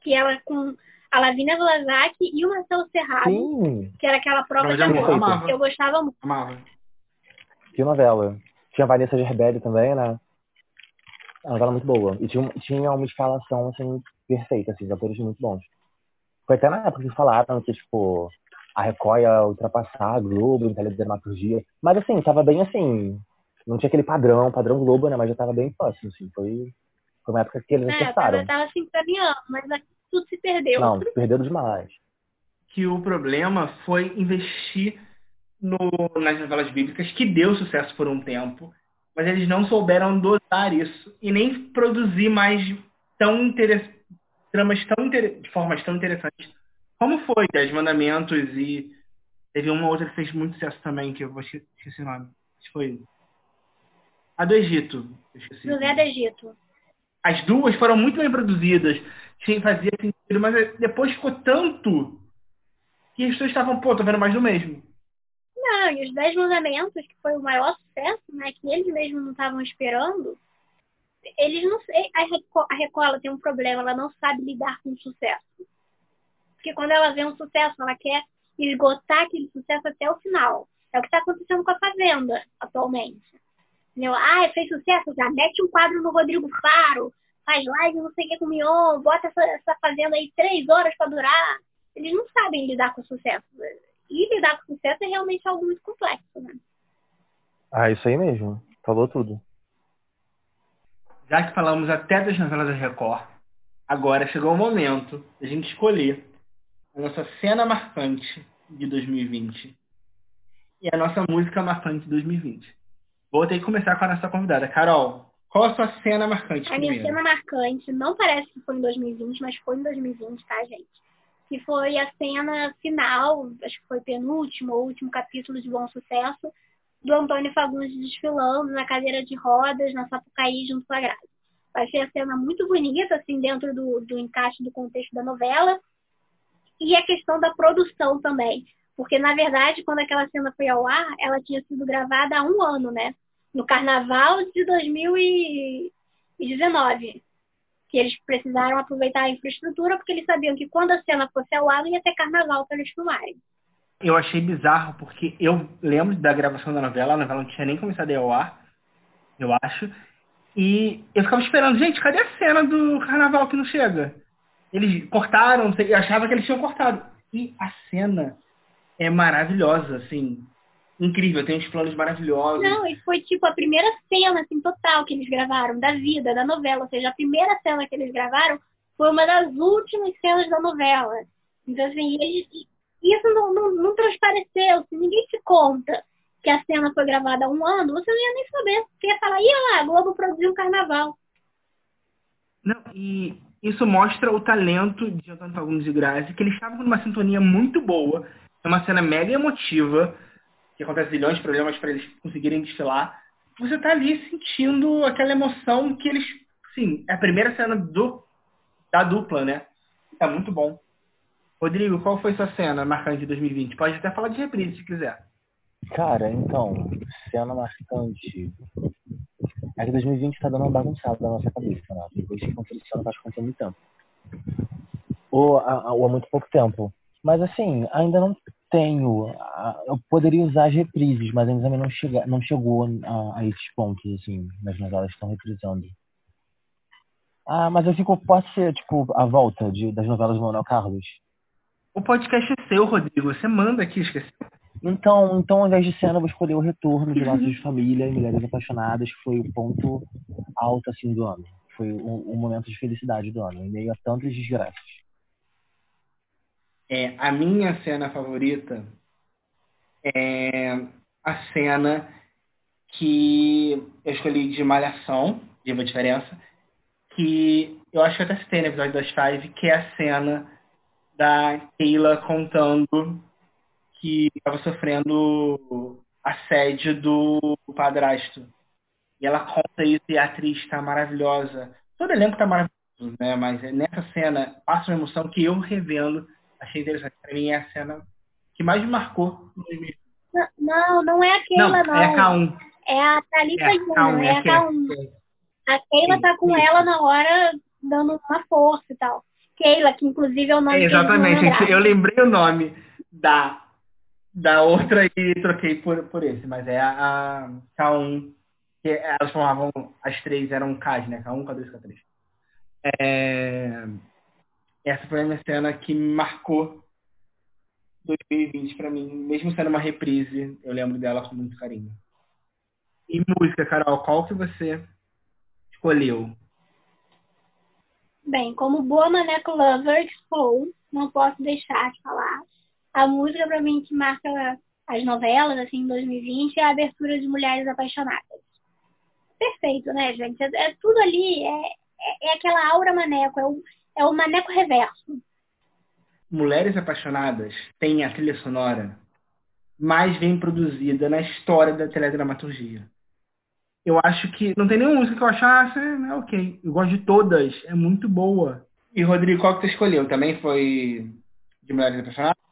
que ela com a Lavínia Vlasak e o Marcelo Serrado, Sim, que era aquela prova de amor, amava. Eu gostava muito. Amava. que novela. Tinha a Vanessa Gerbelli também, né? Uma novela muito boa. E tinha, tinha uma escalação, assim, perfeita, assim, de atores muito bons. Foi até na época que falaram que, tipo, a Record ia ultrapassar a Globo em teledramaturgia. Mas, assim, tava bem, assim, não tinha aquele padrão, padrão Globo, né? Mas já tava bem próximo, assim. Foi, foi uma época que eles É, acertaram. tava, tava assim caminhando, mas aqui tudo se perdeu. Não, perderam demais. Que o problema foi investir no, nas novelas bíblicas, que deu sucesso por um tempo, mas eles não souberam dosar isso e nem produzir mais tão interess... tramas tão inter... de formas tão interessantes como foi Dez Mandamentos e teve uma outra que fez muito sucesso também, que eu vou esque- esqueci o nome. Acho foi a do Egito. José do Egito. As duas foram muito bem produzidas, tinha, fazia sentido, mas depois ficou tanto que as pessoas estavam, pô, tô vendo mais do mesmo. Não, e os Dez Mandamentos, que foi o maior sucesso, né? Que eles mesmos não estavam esperando. Eles não sei. A Record, a Record ela tem um problema, ela não sabe lidar com o sucesso. Porque quando ela vê um sucesso, ela quer esgotar aquele sucesso até o final. É o que está acontecendo com a Fazenda atualmente. Entendeu? Ah, fez sucesso, já mete um quadro no Rodrigo Faro, faz live não sei o que com o Mion, bota essa, essa Fazenda aí três horas para durar. Eles não sabem lidar com o sucesso. E lidar com sucesso é realmente algo muito complexo, né? Ah, isso aí mesmo. Falou tudo. Já que falamos até das novelas da Record, agora chegou o momento de a gente escolher a nossa cena marcante de 2020 e a nossa música marcante de 2020. Vou ter que começar com a nossa convidada. Carol, qual a sua cena marcante? A minha cena marcante não parece que foi em 2020, mas foi em 2020, tá, gente? Que foi a cena final, acho que foi penúltimo ou último capítulo de Bom Sucesso, do Antônio Fagundes desfilando na cadeira de rodas na Sapucaí junto com a Grazi. Achei a cena muito bonita, assim, dentro do, do encaixe do contexto da novela. E a questão da produção também. Porque, na verdade, quando aquela cena foi ao ar, ela tinha sido gravada há um ano, né? no carnaval de 2019. Que eles precisaram aproveitar a infraestrutura porque eles sabiam que quando a cena fosse ao ar ia ter carnaval para eles filmarem. Eu achei bizarro porque eu lembro da gravação da novela, a novela não tinha nem começado a ir ao ar, eu acho. E eu ficava esperando, gente, cadê a cena do carnaval que não chega? Eles cortaram, eu achava que eles tinham cortado. E a cena é maravilhosa, assim incrível, tem uns planos maravilhosos. Não, e foi tipo a primeira cena, assim, total que eles gravaram, da vida, da novela. Ou seja, a primeira cena que eles gravaram foi uma das últimas cenas da novela. Então, assim, eles, isso não, não, não transpareceu. Se ninguém te conta que a cena foi gravada há um ano, você não ia nem saber. Você ia falar, ia lá, a Globo produziu um carnaval. Não, e isso mostra o talento de Antônio Fagundes e Grazi, que eles estavam numa sintonia muito boa, é uma cena mega emotiva, que acontece milhões de problemas para eles conseguirem desfilar, você tá ali sentindo aquela emoção que eles, sim, é a primeira cena do da dupla, né? É muito bom. Rodrigo, qual foi sua cena marcante de 2020? Pode até falar de reprise se quiser. Cara, então, cena marcante. É que 2020 tá dando uma bagunçada na nossa cabeça, né? Depois que aconteceu faz quanto muito tempo. Ou, ou há muito pouco tempo. Mas assim, ainda não tenho. Eu poderia usar as reprises, mas ainda também não, chega, não chegou a, a esses pontos, assim, nas novelas que estão reprisando. Ah, mas eu fico, pode ser, tipo, a volta de, das novelas do Manuel Carlos? O podcast é seu, Rodrigo. Você manda aqui, esqueci. Então, então, ao invés de cena, eu vou escolher o retorno de Laços de Família e Mulheres Apaixonadas, que foi o ponto alto, assim, do ano. Foi um, um momento de felicidade do ano, em meio a tantas desgraças. É, a minha cena favorita é a cena que eu escolhi de Malhação, de uma diferença, que eu acho que até citei no episódio das Five, que é a cena da Keila contando que estava sofrendo assédio do padrasto. E ela conta isso e a atriz está maravilhosa. Todo elenco está maravilhoso, né? Mas nessa cena passa uma emoção que eu revendo achei interessante. Pra mim é a cena que mais me marcou Não, não é aquela, não. não. É a K1. É a Thalita é Júnior, é a K1. A Keila tá com ela na hora, dando uma força e tal. Keila, que inclusive é o nome é, Exatamente, eu lembrei o nome da, da outra e troquei por, por esse, mas é a, a K1, que elas formavam, as três eram Ks, né? K1, K2, K3. É, essa foi a minha cena que marcou 2020 para mim, mesmo sendo uma reprise, eu lembro dela com muito carinho. E música, Carol, qual que você escolheu? Bem, como boa Maneco Lover sou, não posso deixar de falar. A música para mim que marca as novelas, assim, em 2020, é a abertura de Mulheres Apaixonadas. Perfeito, né, gente? É, é tudo ali, é, é, é, aquela aura maneco, é o, é o maneco reverso. Mulheres Apaixonadas tem a trilha sonora mais bem produzida na história da teledramaturgia. Eu acho que não tem nenhuma música que eu achasse, ah, é ok. Eu gosto de todas, é muito boa. E Rodrigo, qual que você escolheu? Também foi de Mulheres Apaixonadas?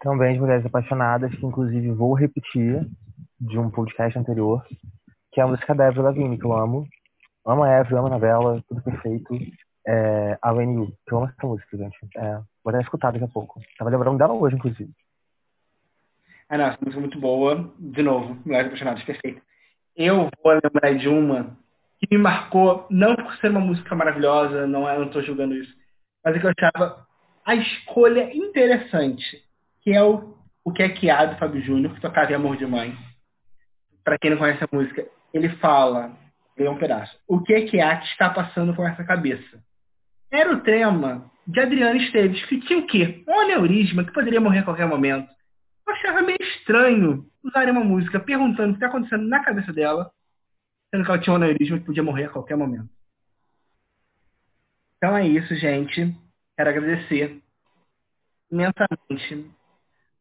Também de Mulheres Apaixonadas, que inclusive vou repetir de um podcast anterior, que é a música da Avril Lavigne, que eu amo. Amo a Eve, amo a novela, tudo perfeito. É, a Avenue, que eu amo essa música, gente. É, vou até escutar daqui a pouco. Tava lembrando dela hoje, inclusive. Ah, não, essa música é muito boa. De novo, Mulheres Apaixonadas, perfeito. Eu vou lembrar de uma que me marcou, não por ser uma música maravilhosa, não, é, não tô julgando isso, mas é que eu achava a escolha interessante que é o, o que é que há do Fábio Júnior, que tocava em Amor de Mãe. Para quem não conhece a música, ele fala, é um pedaço, o que é que há que está passando com essa cabeça? Era o tema de Adriana Esteves, que tinha o quê? Um aneurisma que poderia morrer a qualquer momento. Eu achava meio estranho usarem uma música perguntando o que está acontecendo na cabeça dela, sendo que ela tinha um aneurisma que podia morrer a qualquer momento. Então é isso, gente. Quero agradecer imensamente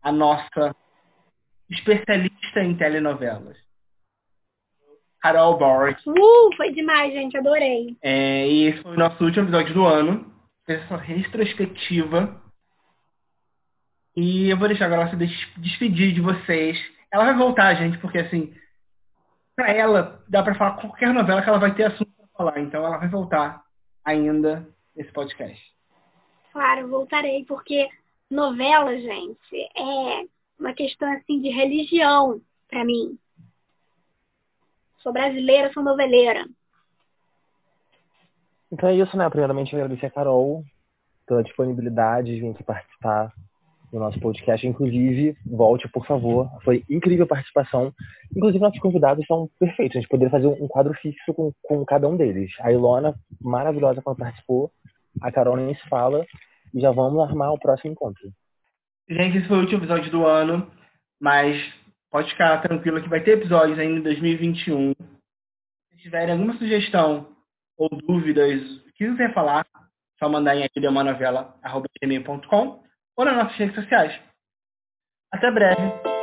a nossa especialista em telenovelas, Carol Boric. Uh, foi demais, gente, adorei. É, e esse foi o nosso último episódio do ano. Essa retrospectiva. E eu vou deixar agora você despedir de vocês. Ela vai voltar, gente, porque assim, pra ela, dá pra falar qualquer novela que ela vai ter assunto pra falar. Então ela vai voltar ainda nesse podcast. Claro, voltarei, porque novela, gente, é uma questão assim de religião para mim. Sou brasileira, sou noveleira. Então é isso, né? Primeiramente agradecer a Carol pela disponibilidade de vir aqui participar do nosso podcast. Inclusive, volte, por favor. Foi incrível a participação. Inclusive, nossos convidados são perfeitos. A gente poderia fazer um quadro fixo com, com cada um deles. A Ilona, maravilhosa quando participou. A Carol nem se fala. E já vamos armar o próximo encontro. Gente, esse foi o último episódio do ano. Mas pode ficar tranquilo que vai ter episódios ainda em 2021. Se tiverem alguma sugestão ou dúvidas, que quiser falar, só mandar em gmail.com ou nas nossas redes sociais. Até breve.